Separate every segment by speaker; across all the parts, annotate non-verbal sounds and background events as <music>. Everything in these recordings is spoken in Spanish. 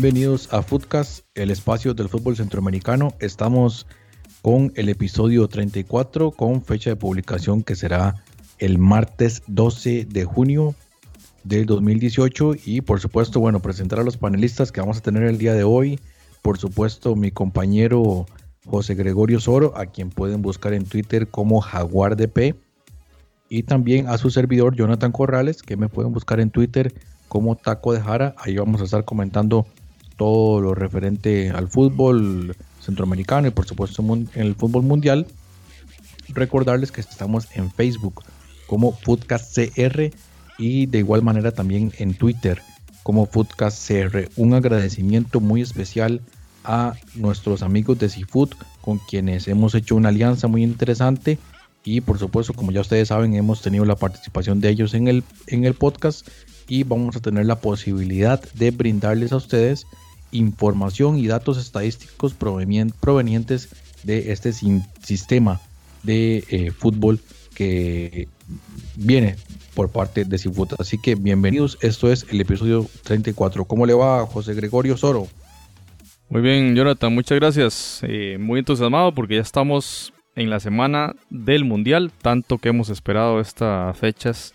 Speaker 1: Bienvenidos a Footcast, el espacio del fútbol centroamericano. Estamos con el episodio 34 con fecha de publicación que será el martes 12 de junio del 2018 y por supuesto, bueno, presentar a los panelistas que vamos a tener el día de hoy. Por supuesto, mi compañero José Gregorio Soro, a quien pueden buscar en Twitter como Jaguar P y también a su servidor Jonathan Corrales, que me pueden buscar en Twitter como Taco de Jara. Ahí vamos a estar comentando todo lo referente al fútbol centroamericano y por supuesto en el fútbol mundial. Recordarles que estamos en Facebook como Foodcast CR y de igual manera también en Twitter como Foodcast CR. Un agradecimiento muy especial a nuestros amigos de Seafood con quienes hemos hecho una alianza muy interesante y por supuesto como ya ustedes saben hemos tenido la participación de ellos en el, en el podcast y vamos a tener la posibilidad de brindarles a ustedes información y datos estadísticos provenientes de este sistema de eh, fútbol que viene por parte de Cifut. Así que bienvenidos, esto es el episodio 34. ¿Cómo le va José Gregorio Soro?
Speaker 2: Muy bien, Jonathan, muchas gracias. Eh, muy entusiasmado porque ya estamos en la semana del Mundial, tanto que hemos esperado estas fechas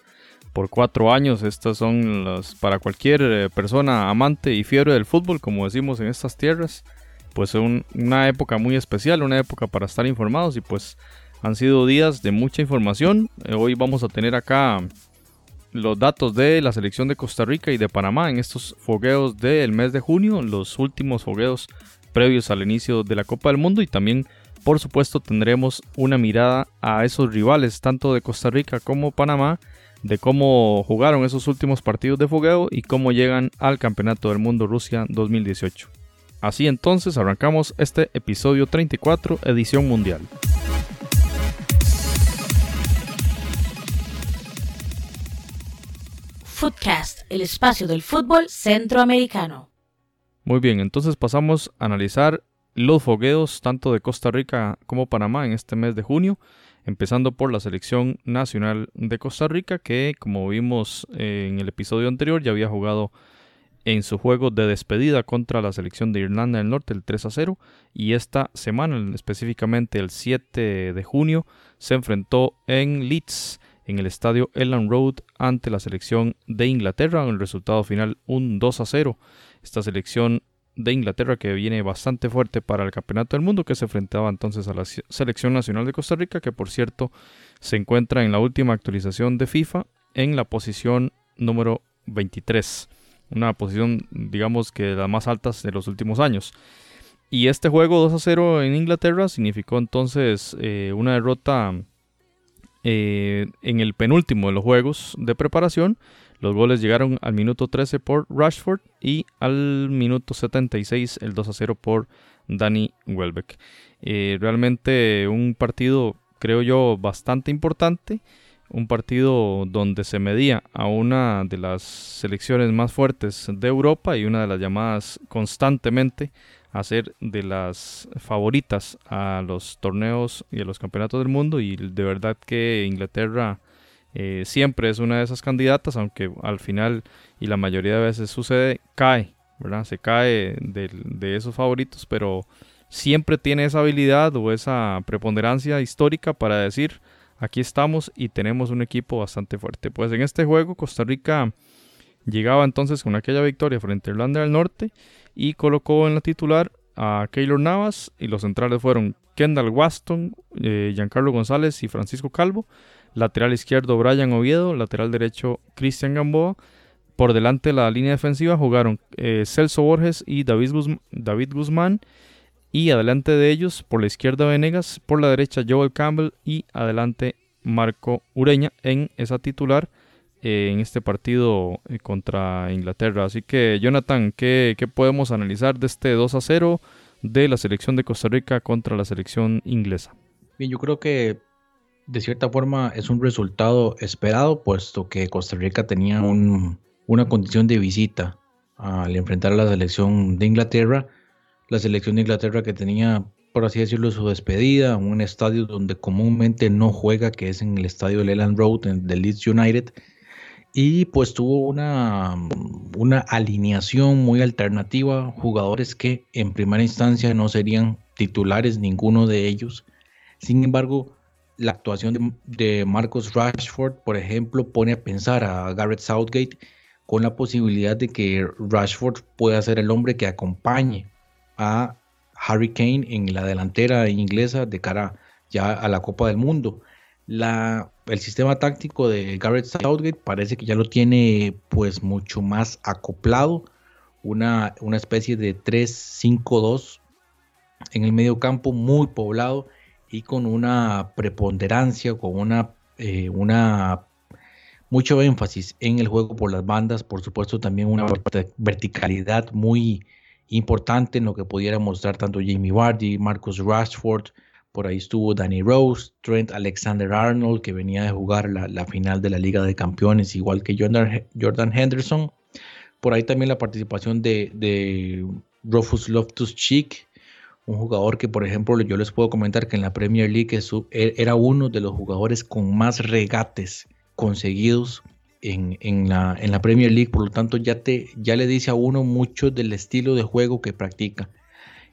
Speaker 2: por cuatro años. Estas son las para cualquier eh, persona amante y fiebre del fútbol, como decimos en estas tierras. Pues es una época muy especial, una época para estar informados y pues han sido días de mucha información. Eh, hoy vamos a tener acá los datos de la selección de Costa Rica y de Panamá en estos fogueos del mes de junio, los últimos fogueos previos al inicio de la Copa del Mundo y también por supuesto tendremos una mirada a esos rivales tanto de Costa Rica como Panamá de cómo jugaron esos últimos partidos de fogueo y cómo llegan al Campeonato del Mundo Rusia 2018. Así entonces arrancamos este episodio 34, edición mundial.
Speaker 3: Footcast, el espacio del fútbol centroamericano.
Speaker 2: Muy bien, entonces pasamos a analizar los fogueos tanto de Costa Rica como Panamá en este mes de junio empezando por la selección nacional de Costa Rica, que como vimos eh, en el episodio anterior ya había jugado en su juego de despedida contra la selección de Irlanda del Norte el 3 a 0 y esta semana específicamente el 7 de junio se enfrentó en Leeds en el estadio Elland Road ante la selección de Inglaterra el resultado final un 2 a 0 esta selección de Inglaterra que viene bastante fuerte para el Campeonato del Mundo que se enfrentaba entonces a la Selección Nacional de Costa Rica que por cierto se encuentra en la última actualización de FIFA en la posición número 23 una posición digamos que de las más altas de los últimos años. Y este juego 2 a 0 en Inglaterra significó entonces eh, una derrota eh, en el penúltimo de los juegos de preparación los goles llegaron al minuto 13 por Rashford y al minuto 76 el 2 a 0 por Danny Welbeck. Eh, realmente un partido, creo yo, bastante importante. Un partido donde se medía a una de las selecciones más fuertes de Europa y una de las llamadas constantemente a ser de las favoritas a los torneos y a los campeonatos del mundo. Y de verdad que Inglaterra eh, siempre es una de esas candidatas, aunque al final y la mayoría de veces sucede, cae, ¿verdad? Se cae de, esos favoritos, pero siempre tiene esa habilidad o esa preponderancia histórica para decir, aquí estamos y tenemos un equipo bastante fuerte. Pues en este juego Costa Rica llegaba entonces con aquella victoria frente a Irlanda del Norte y colocó en la titular a Keylor Navas y los centrales fueron Kendall Waston, eh, Giancarlo González y Francisco Calvo lateral izquierdo Brian Oviedo, lateral derecho Cristian Gamboa. Por delante de la línea defensiva jugaron eh, Celso Borges y David, David Guzmán. Y adelante de ellos, por la izquierda Venegas, por la derecha Joel Campbell y adelante Marco Ureña en esa titular eh, en este partido eh, contra Inglaterra. Así que Jonathan, ¿qué, ¿qué, podemos analizar de este 2 a 0 de la selección de Costa Rica contra la selección inglesa?
Speaker 1: Bien, yo creo que de cierta forma es un resultado esperado, puesto que Costa Rica tenía una condición de visita al enfrentar a la selección de Inglaterra. La selección de Inglaterra que tenía, por así decirlo, su despedida, un estadio donde comúnmente no juega, que es en el estadio Leland Road de Leeds United. Y pues tuvo una, una alineación muy alternativa, jugadores que en primera instancia no serían titulares ninguno de ellos. Sin embargo, la actuación de, Marcos Rashford, por ejemplo, pone a pensar a Garrett Southgate con la posibilidad de que Rashford pueda ser el hombre que acompañe a Harry Kane en la delantera inglesa de cara ya a la Copa del Mundo. La, el sistema táctico de Garrett Southgate parece que ya lo tiene pues mucho más acoplado, una, una especie de 3-5-2 en el medio campo muy poblado con una preponderancia, con una, eh, una mucho énfasis en el juego por las bandas, por supuesto también una verticalidad muy importante en lo que pudiera mostrar tanto Jamie Vardy, Marcus Rashford, por ahí estuvo Danny Rose, Trent Alexander Arnold, que venía de jugar la, final de la Liga de Campeones, igual que Jordan, Henderson. Por ahí también la participación de, Rufus Loftus-Cheek, un jugador que, por ejemplo, yo les puedo comentar que en la Premier League e, era uno de los jugadores con más regates conseguidos en, la, en la, Premier League, por lo tanto ya, te, ya le dice a uno mucho del estilo de juego que practica.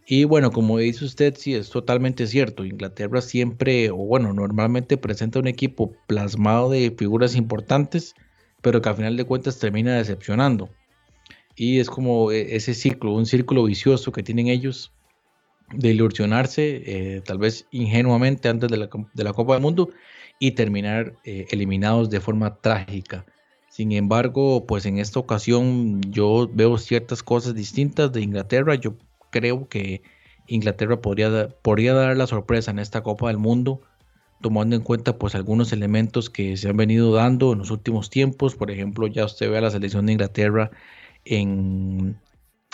Speaker 1: Y bueno, como dice usted, sí, es totalmente cierto. Inglaterra siempre, o bueno, normalmente presenta un equipo plasmado de figuras importantes, pero que al final de cuentas termina decepcionando. Y es como e, ese ciclo, un círculo vicioso que tienen ellos de ilusionarse, eh, tal vez ingenuamente antes de la, de la, Copa del Mundo y terminar eh, eliminados de forma trágica. Sin embargo, pues en esta ocasión yo veo ciertas cosas distintas de Inglaterra. Yo creo que Inglaterra podría, podría dar la sorpresa en esta Copa del Mundo, tomando en cuenta pues algunos elementos que se han venido dando en los últimos tiempos. Por ejemplo, ya usted ve a la selección de Inglaterra en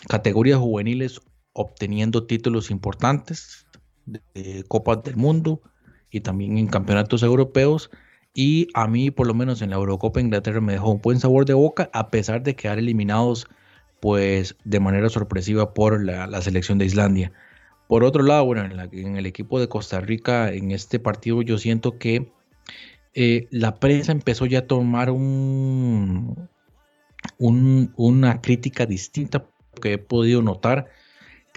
Speaker 1: categorías juveniles obteniendo títulos importantes de Copas del Mundo y también en campeonatos europeos. Y a mí, por lo menos en la Eurocopa Inglaterra, me dejó un buen sabor de boca, a pesar de quedar eliminados pues de manera sorpresiva por la, selección de Islandia. Por otro lado, bueno, en, el equipo de Costa Rica, en este partido yo siento que eh, la prensa empezó ya a tomar un, una crítica distinta que he podido notar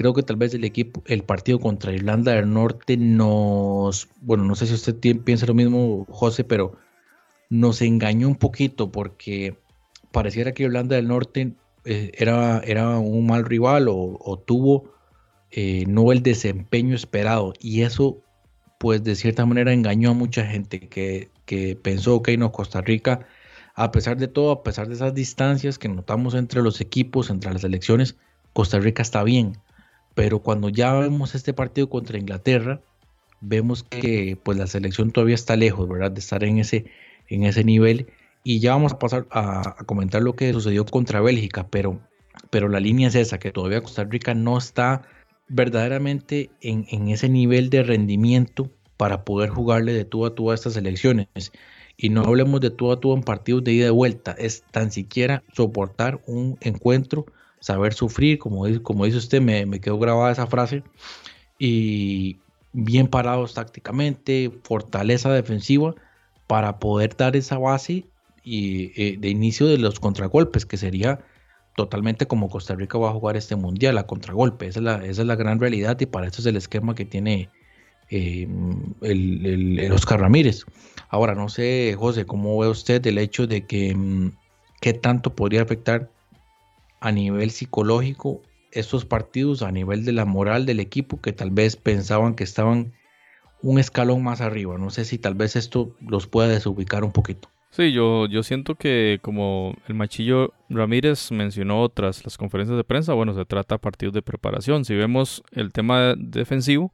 Speaker 1: Creo que tal vez el equipo, el partido contra Irlanda del Norte nos, bueno, no sé si usted piensa lo mismo, José, pero nos engañó un poquito porque pareciera que Irlanda del Norte eh, era, era un mal rival o, tuvo eh, no el desempeño esperado y eso pues de cierta manera engañó a mucha gente que, que pensó, que no, Costa Rica, a pesar de todo, a pesar de esas distancias que notamos entre los equipos, entre las elecciones, Costa Rica está bien. Pero cuando ya vemos este partido contra Inglaterra, vemos que pues la selección todavía está lejos, ¿verdad? De estar en ese, en ese nivel. Y ya vamos a pasar a, comentar lo que sucedió contra Bélgica, pero, pero la línea es esa, que todavía Costa Rica no está verdaderamente en, en ese nivel de rendimiento para poder jugarle de tú a tú a estas selecciones. Y no hablemos de tú a tú en partidos de ida y vuelta, es tan siquiera soportar un encuentro saber sufrir, como, como dice usted, me, me quedó grabada esa frase, y bien parados tácticamente, fortaleza defensiva para poder dar esa base y, eh, de inicio de los contragolpes, que sería totalmente como Costa Rica va a jugar este mundial, a contragolpe. Esa es la, esa es la gran realidad y para eso es el esquema que tiene eh, el, el, Oscar Ramírez. Ahora, no sé, José, ¿cómo ve usted el hecho de que mm, qué tanto podría afectar a nivel psicológico estos partidos, a nivel de la moral del equipo, que tal vez pensaban que estaban un escalón más arriba. No sé si tal vez esto los pueda desubicar un poquito.
Speaker 2: Sí, yo, yo siento que como el machillo Ramírez mencionó tras las conferencias de prensa, bueno, se trata de partidos de preparación. Si vemos el tema defensivo,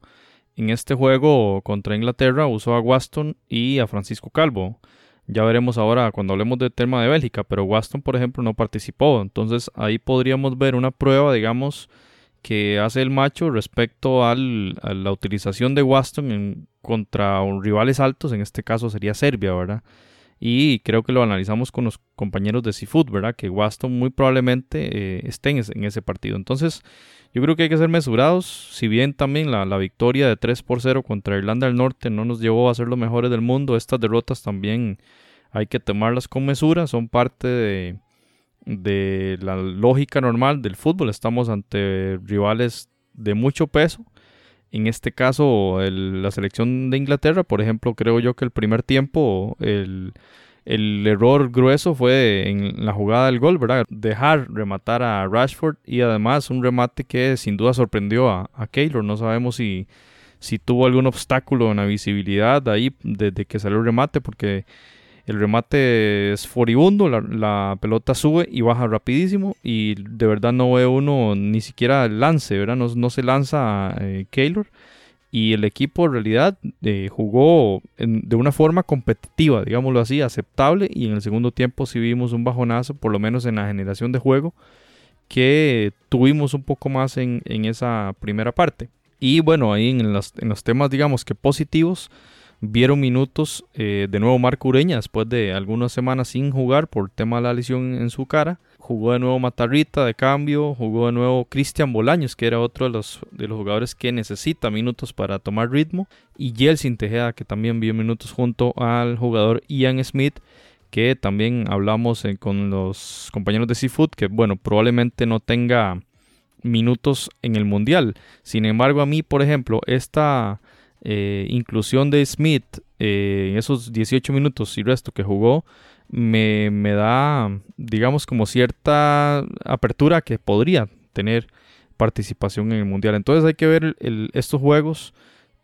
Speaker 2: en este juego contra Inglaterra usó a Waston y a Francisco Calvo. Ya veremos ahora cuando hablemos del tema de Bélgica, pero Waston, por ejemplo, no participó. Entonces ahí podríamos ver una prueba, digamos, que hace el macho respecto al, a la utilización de Waston en, contra rivales altos, en este caso sería Serbia, ¿verdad? Y creo que lo analizamos con los compañeros de Seafood, ¿verdad? Que Waston muy probablemente eh, esté en ese, partido. Entonces, yo creo que hay que ser mesurados. Si bien también la, victoria de 3 por 0 contra Irlanda del Norte no nos llevó a ser los mejores del mundo, estas derrotas también hay que tomarlas con mesura. Son parte de, de la lógica normal del fútbol. Estamos ante rivales de mucho peso. En este caso, la selección de Inglaterra, por ejemplo, creo yo que el primer tiempo, el, error grueso fue en la jugada del gol, ¿verdad? Dejar rematar a Rashford y además un remate que sin duda sorprendió a, a Keylor. No sabemos si, si tuvo algún obstáculo en la visibilidad ahí desde que salió el remate, porque el remate es furibundo, la, pelota sube y baja rapidísimo y de verdad no ve uno ni siquiera el lance, ¿verdad? No, se lanza eh, Keylor y el equipo en realidad eh, jugó de una forma competitiva, digámoslo así, aceptable y en el segundo tiempo sí vimos un bajonazo, por lo menos en la generación de juego, que tuvimos un poco más en, esa primera parte. Y bueno, ahí en los, en los temas digamos que positivos, vieron minutos eh, de nuevo Marco Ureña después de algunas semanas sin jugar por tema de la lesión en su cara. Jugó de nuevo Matarrita de cambio, jugó de nuevo Cristian Bolaños, que era otro de los, de los jugadores que necesita minutos para tomar ritmo, y Jelsin Tejeda, que también vio minutos junto al jugador Ian Smith, que también hablamos eh, con los compañeros de Seafood, que bueno, probablemente no tenga minutos en el Mundial. Sin embargo, a mí, por ejemplo, esta eh, inclusión de Smith eh, en esos 18 minutos y resto que jugó, me, da, digamos, como cierta apertura que podría tener participación en el Mundial. Entonces hay que ver estos juegos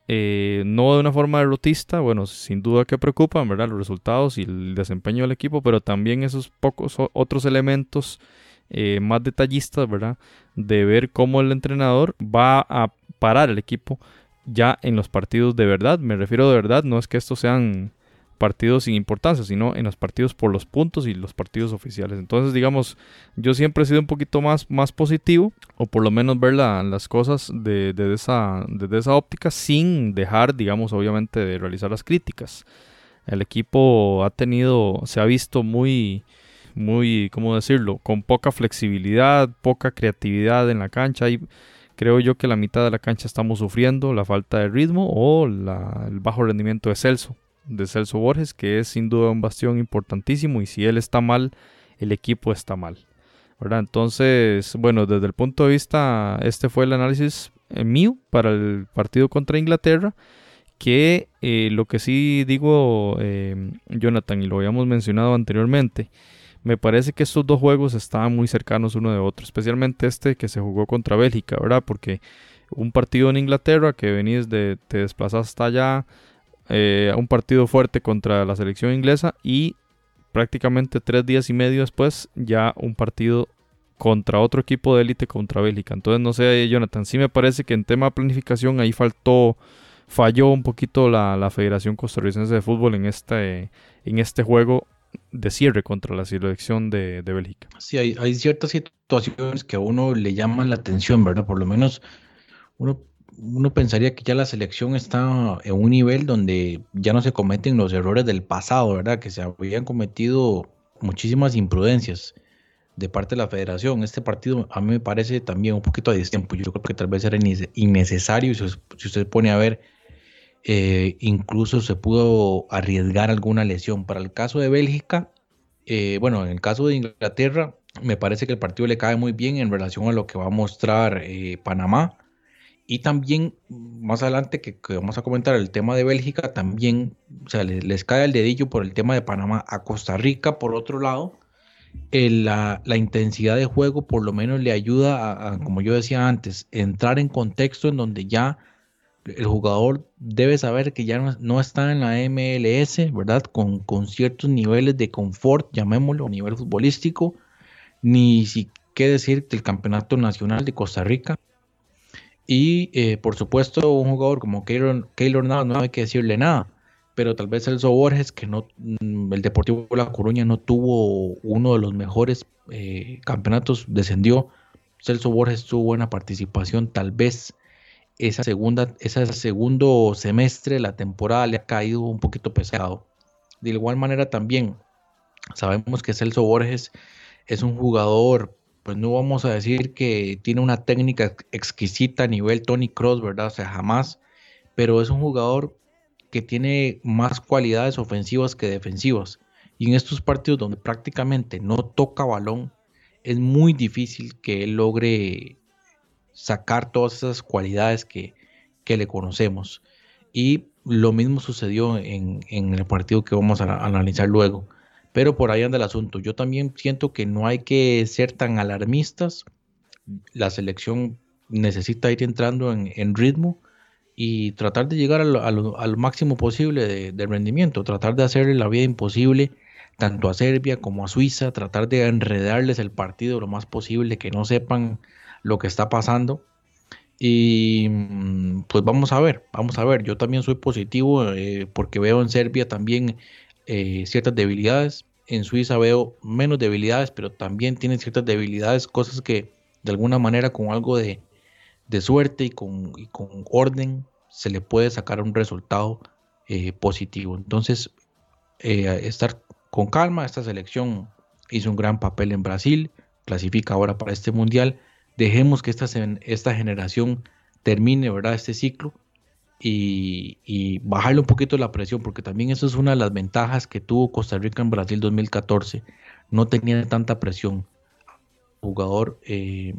Speaker 2: eh, no de una forma derrotista, bueno, sin duda que preocupan, ¿verdad? Los resultados y el desempeño del equipo, pero también esos pocos otros elementos más detallistas, ¿verdad? De ver cómo el entrenador va a parar el equipo ya en los partidos de verdad. Me refiero de verdad, no es que estos sean partidos sin importancia, sino en los partidos por los puntos y los partidos oficiales. Entonces, digamos, yo siempre he sido un poquito más, más positivo, o por lo menos ver las cosas de, de esa, desde esa óptica, sin dejar, digamos, obviamente, de realizar las críticas. El equipo ha tenido, se ha visto muy, muy, ¿cómo decirlo?, con poca flexibilidad, poca creatividad en la cancha. y Creo yo que la mitad de la cancha estamos sufriendo la falta de ritmo o el bajo rendimiento de Celso, de Celso Borges, que es sin duda un bastión importantísimo y si él está mal, el equipo está mal. Entonces, bueno, desde el punto de vista, este fue el análisis eh, mío para el partido contra Inglaterra, que eh, lo que sí digo, eh, Jonathan, y lo habíamos mencionado anteriormente, me parece que estos dos juegos estaban muy cercanos uno de otro, especialmente este que se jugó contra Bélgica, ¿verdad? Porque un partido en Inglaterra que venís de, te desplazas hasta allá, eh, un partido fuerte contra la selección inglesa y prácticamente tres días y medio después ya un partido contra otro equipo de élite contra Bélgica. Entonces, no sé, Jonathan, sí me parece que en tema de planificación ahí faltó, falló un poquito la, la Federación Costarricense de Fútbol en este, en este juego de cierre contra la selección de, de Bélgica.
Speaker 1: Sí, hay, hay, ciertas situaciones que a uno le llaman la atención, ¿verdad? Por lo menos uno, uno pensaría que ya la selección está en un nivel donde ya no se cometen los errores del pasado, ¿verdad? Que se habían cometido muchísimas imprudencias de parte de la federación. Este partido a mí me parece también un poquito a destiempo. Yo creo que tal vez era innecesario si, si usted pone a ver eh, incluso se pudo arriesgar alguna lesión. Para el caso de Bélgica, eh, bueno, en el caso de Inglaterra, me parece que el partido le cae muy bien en relación a lo que va a mostrar eh, Panamá. Y también más adelante que, vamos a comentar el tema de Bélgica, también o sea, les, cae el dedillo por el tema de Panamá a Costa Rica, por otro lado. la, intensidad de juego por lo menos le ayuda a, como yo decía antes, entrar en contexto en donde ya el jugador debe saber que ya no, está en la MLS, ¿verdad? Con, con, ciertos niveles de confort, llamémoslo, a nivel futbolístico, ni si qué decir del Campeonato Nacional de Costa Rica. Y eh, por supuesto, un jugador como Keylor, Keylor Navas no hay que decirle nada, pero tal vez Celso Borges, que no, mm, el Deportivo de La Coruña no tuvo uno de los mejores eh, campeonatos, descendió. Celso Borges tuvo buena participación, tal vez esa segunda, ese segundo semestre la temporada le ha caído un poquito pesado. De igual manera también sabemos que Celso Borges es un jugador, pues no vamos a decir que tiene una técnica exquisita a nivel Tony Cross, ¿verdad? O sea, jamás, pero es un jugador que tiene más cualidades ofensivas que defensivas. Y en estos partidos donde prácticamente no toca balón, es muy difícil que él logre sacar todas esas cualidades que, le conocemos. Y lo mismo sucedió en, el partido que vamos a, analizar luego. Pero por ahí anda el asunto. Yo también siento que no hay que ser tan alarmistas. La selección necesita ir entrando en, ritmo y tratar de llegar al máximo posible de, rendimiento. Tratar de hacerle la vida imposible tanto a Serbia como a Suiza. Tratar de enredarles el partido lo más posible, que no sepan lo que está pasando. Y mm, pues vamos a ver, vamos a ver. Yo también soy positivo eh, porque veo en Serbia también eh, ciertas debilidades. En Suiza veo menos debilidades, pero también tienen ciertas debilidades, cosas que de alguna manera con algo de, suerte y con, con, orden se le puede sacar un resultado eh, positivo. Entonces, estar con calma, esta selección hizo un gran papel en Brasil, clasifica ahora para este mundial dejemos que esta, esta generación termine, ¿verdad? Este ciclo y, bajarle un poquito la presión, porque también eso es una de las ventajas que tuvo Costa Rica en Brasil 2014. No tenía tanta presión. Jugador eh,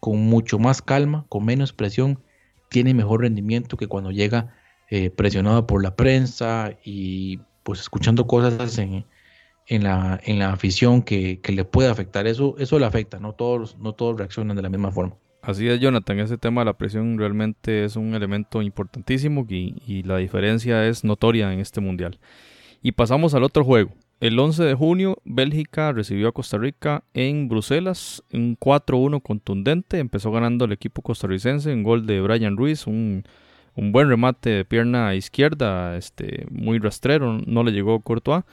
Speaker 1: con mucho más calma, con menos presión, tiene mejor rendimiento que cuando llega eh, presionado por la prensa y pues escuchando cosas en, en la, en la afición que, le puede afectar. Eso, eso le afecta, no todos, no todos reaccionan de la misma forma.
Speaker 2: Así es, Jonathan, ese tema de la presión realmente es un elemento importantísimo y, y la diferencia es notoria en este mundial. Y pasamos al otro juego. El 11 de junio, Bélgica recibió a Costa Rica en Bruselas, un 4-1 contundente. Empezó ganando el equipo costarricense, un gol de Brian Ruiz, un, un buen remate de pierna izquierda, este, muy rastrero, no le llegó Courtois.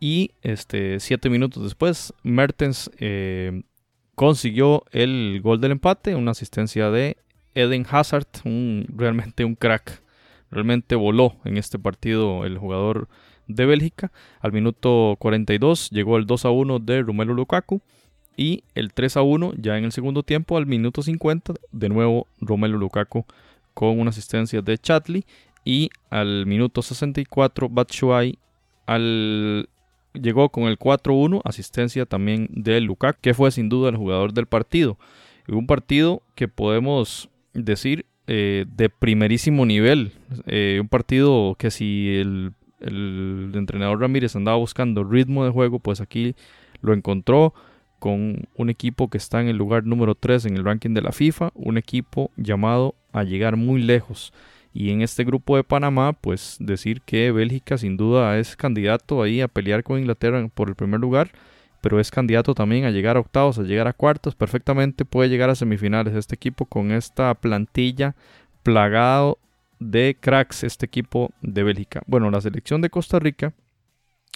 Speaker 2: Y este, siete minutos después, Mertens eh, consiguió el gol del empate, una asistencia de Eden Hazard, realmente un crack. Realmente voló en este partido el jugador de Bélgica. Al minuto 42 llegó el 2 a 1 de Romelu Lukaku. Y el 3 a 1 ya en el segundo tiempo, al minuto 50, de nuevo Romelu Lukaku con una asistencia de Chatley. Y al minuto 64, Batshuayi al llegó con el 4-1, asistencia también de Lukaku, que fue sin duda el jugador del partido. Un partido que podemos decir eh, de primerísimo nivel. Eh, un partido que si el, el, entrenador Ramírez andaba buscando ritmo de juego, pues aquí lo encontró con un equipo que está en el lugar número 3 en el ranking de la FIFA, un equipo llamado a llegar muy lejos. Y en este grupo de Panamá, pues decir que Bélgica sin duda es candidato ahí a pelear con Inglaterra por el primer lugar, pero es candidato también a llegar a octavos, a llegar a cuartos, perfectamente puede llegar a semifinales este equipo con esta plantilla plagado de cracks, este equipo de Bélgica. Bueno, la selección de Costa Rica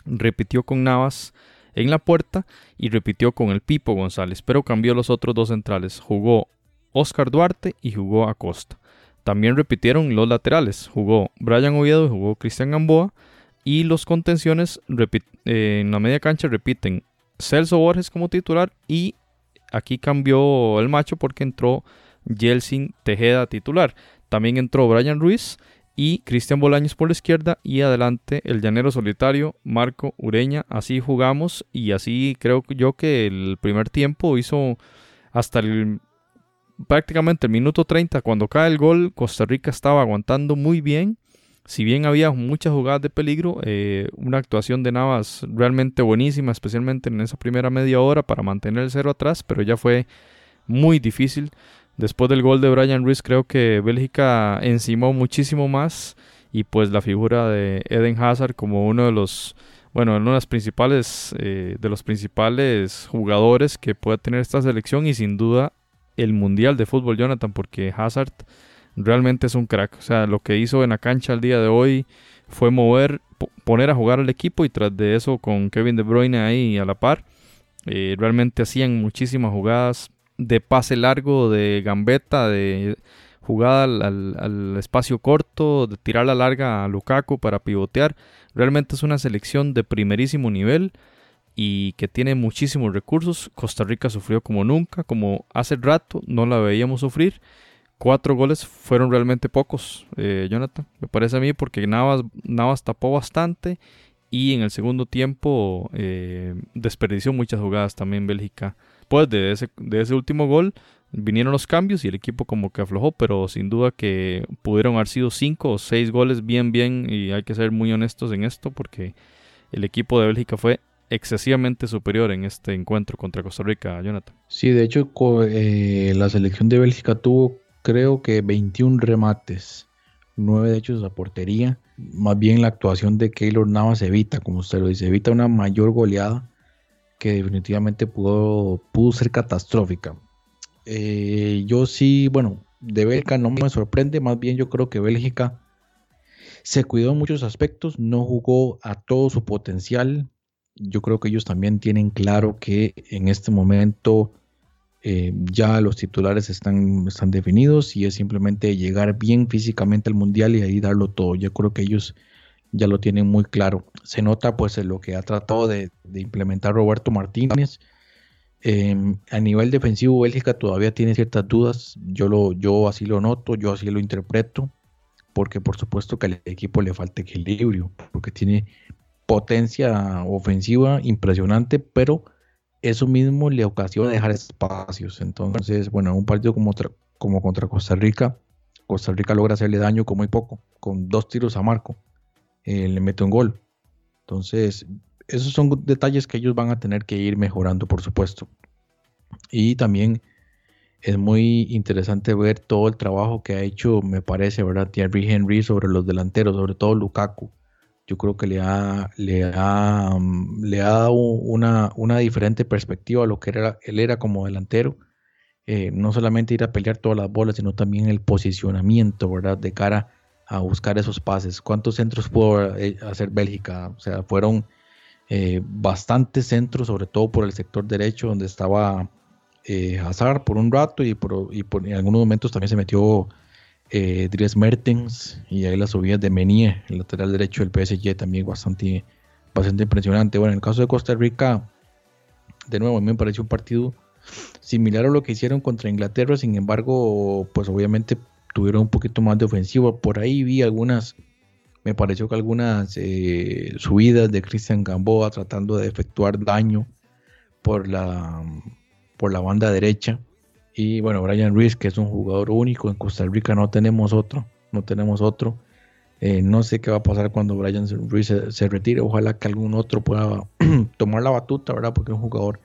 Speaker 2: repitió con Navas en la puerta y repitió con el Pipo González, pero cambió los otros dos centrales. Jugó Oscar Duarte y jugó Acosta. También repitieron los laterales. Jugó Brian Oviedo y jugó Cristian Gamboa. Y los contenciones eh, en la media cancha repiten Celso Borges como titular. Y aquí cambió el macho porque entró Yelsin Tejeda titular. También entró Brian Ruiz y Cristian Bolaños por la izquierda y adelante el llanero solitario Marco Ureña. Así jugamos y así creo yo que el primer tiempo hizo hasta el prácticamente el minuto 30, cuando cae el gol, Costa Rica estaba aguantando muy bien. Si bien había muchas jugadas de peligro, eh, una actuación de Navas realmente buenísima, especialmente en esa primera media hora para mantener el cero atrás, pero ya fue muy difícil Después del gol de Brian Ruiz creo que Bélgica encimó muchísimo más y pues la figura de Eden Hazard como uno de los bueno, uno de los principales eh, de los principales jugadores que puede tener esta selección y sin duda el mundial de fútbol Jonathan porque Hazard realmente es un crack, o sea, lo que hizo en la cancha el día de hoy fue mover poner a jugar al equipo y tras de eso con Kevin De Bruyne ahí a la par eh, realmente hacían muchísimas jugadas de pase largo, de gambeta, de jugada al, espacio corto, de tirar la larga a Lukaku para pivotear. Realmente es una selección de primerísimo nivel y que tiene muchísimos recursos. Costa Rica sufrió como nunca, como hace rato no la veíamos sufrir. Cuatro goles fueron realmente pocos, eh, Jonathan, me parece a mí, porque Navas, Navas tapó bastante y en el segundo tiempo eh, desperdició muchas jugadas también Bélgica. Pues de ese, de ese último gol vinieron los cambios y el equipo como que aflojó, pero sin duda que pudieron haber sido cinco o seis goles bien, bien, y hay que ser muy honestos en esto porque el equipo de Bélgica fue excesivamente superior en este encuentro contra Costa Rica, Jonathan.
Speaker 1: Sí, de hecho eh, la selección de Bélgica tuvo creo que 21 remates, 9 de hecho a portería más bien la actuación de Keylor Navas evita, como usted lo dice, evita una mayor goleada que definitivamente pudo, pudo ser catastrófica. Eh, yo sí, bueno, de Bélgica no me sorprende, más bien yo creo que Bélgica se cuidó en muchos aspectos, no jugó a todo su potencial. Yo creo que ellos también tienen claro que en este momento eh, ya los titulares están, están definidos y es simplemente llegar bien físicamente al mundial y ahí darlo todo. Yo creo que ellos ya lo tienen muy claro. Se nota pues lo que ha tratado de, implementar Roberto Martínez. Em, a nivel defensivo, Bélgica todavía tiene ciertas dudas. Yo, lo, yo así lo noto, yo así lo interpreto, porque por supuesto que al equipo le falta equilibrio, porque tiene potencia ofensiva impresionante, pero eso mismo le ocasiona dejar espacios. Entonces, bueno, un partido como, como contra Costa Rica, Costa Rica logra hacerle daño con muy poco, con dos tiros a Marco, eh, le mete un gol. Entonces, esos son detalles que ellos van a tener que ir mejorando, por supuesto. Y también es muy interesante ver todo el trabajo que ha hecho, me parece, ¿verdad? Thierry Henry sobre los delanteros, sobre todo Lukaku yo creo que le ha, le ha, mm, le ha dado una, una, diferente perspectiva a lo que era, él era como delantero. Eh, no solamente ir a pelear todas las bolas, sino también el posicionamiento, ¿verdad? De cara a buscar esos pases. ¿Cuántos centros pudo eh, hacer Bélgica? O sea, fueron eh, bastantes centros, sobre todo por el sector derecho, donde estaba Hazard por un rato y, por, y en algunos momentos también se metió eh, Dries Mertens y ahí las subidas de Menier, el lateral derecho del PSG también bastante, bastante impresionante. Bueno, en el caso de Costa Rica, de nuevo, a mí me pareció un partido similar a lo que hicieron contra Inglaterra, sin embargo, pues obviamente tuvieron un poquito más de ofensiva. Por ahí vi algunas, me pareció que algunas eh, subidas de Cristian Gamboa tratando de efectuar daño por la, por la banda derecha. Y bueno, Brian Ruiz, que es un jugador único, en Costa Rica no tenemos otro, no tenemos otro. Eh, no sé qué va a pasar cuando Brian Ruiz se, retire. Ojalá que algún otro pueda <clears throat> tomar la batuta, ¿verdad? Porque es un jugador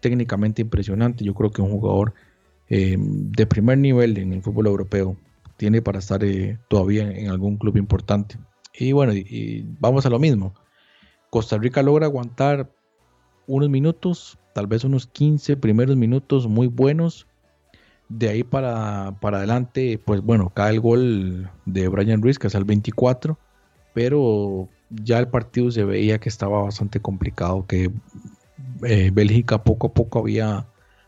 Speaker 1: técnicamente impresionante. Yo creo que es un jugador eh, de primer nivel en el fútbol europeo. Tiene para estar eh, todavía en algún club importante. Y bueno, vamos a lo mismo. Costa Rica logra aguantar unos minutos, tal vez unos 15 primeros minutos muy buenos de ahí para, adelante, pues bueno, cae el gol de Brian Ruiz, que es el 24, pero ya el partido se veía que estaba bastante complicado, que eh, Bélgica poco a poco había,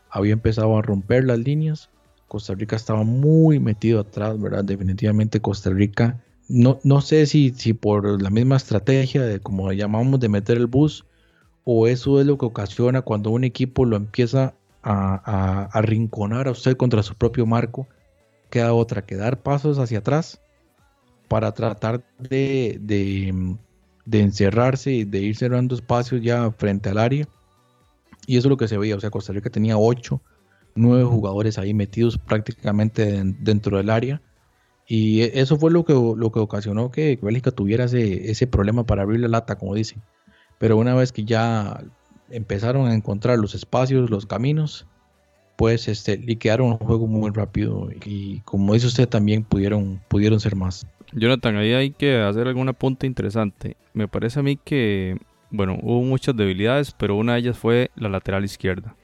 Speaker 1: había empezado a romper las líneas. Costa Rica estaba muy metido atrás, ¿verdad? Definitivamente Costa Rica, no, no sé si, si por la misma estrategia de como llamamos de meter el bus, o eso es lo que ocasiona cuando un equipo lo empieza a, arrinconar a usted contra su propio marco, queda otra que dar pasos hacia atrás para tratar de, de, encerrarse y de ir cerrando espacios ya frente al área. Y eso es lo que se veía, o sea, Costa Rica tenía 8, 9 jugadores ahí metidos prácticamente dentro del área. Y eso fue lo que, lo que ocasionó que Bélgica tuviera ese, ese problema para abrir la lata, como dicen. Pero una vez que ya empezaron a encontrar los espacios, los caminos, pues este, liquidaron un juego muy rápido y como dice usted también pudieron, pudieron ser más.
Speaker 2: Jonathan, ahí hay que hacer alguna punta interesante. Me parece a mí que, bueno, hubo muchas debilidades, pero una de ellas fue la lateral izquierda.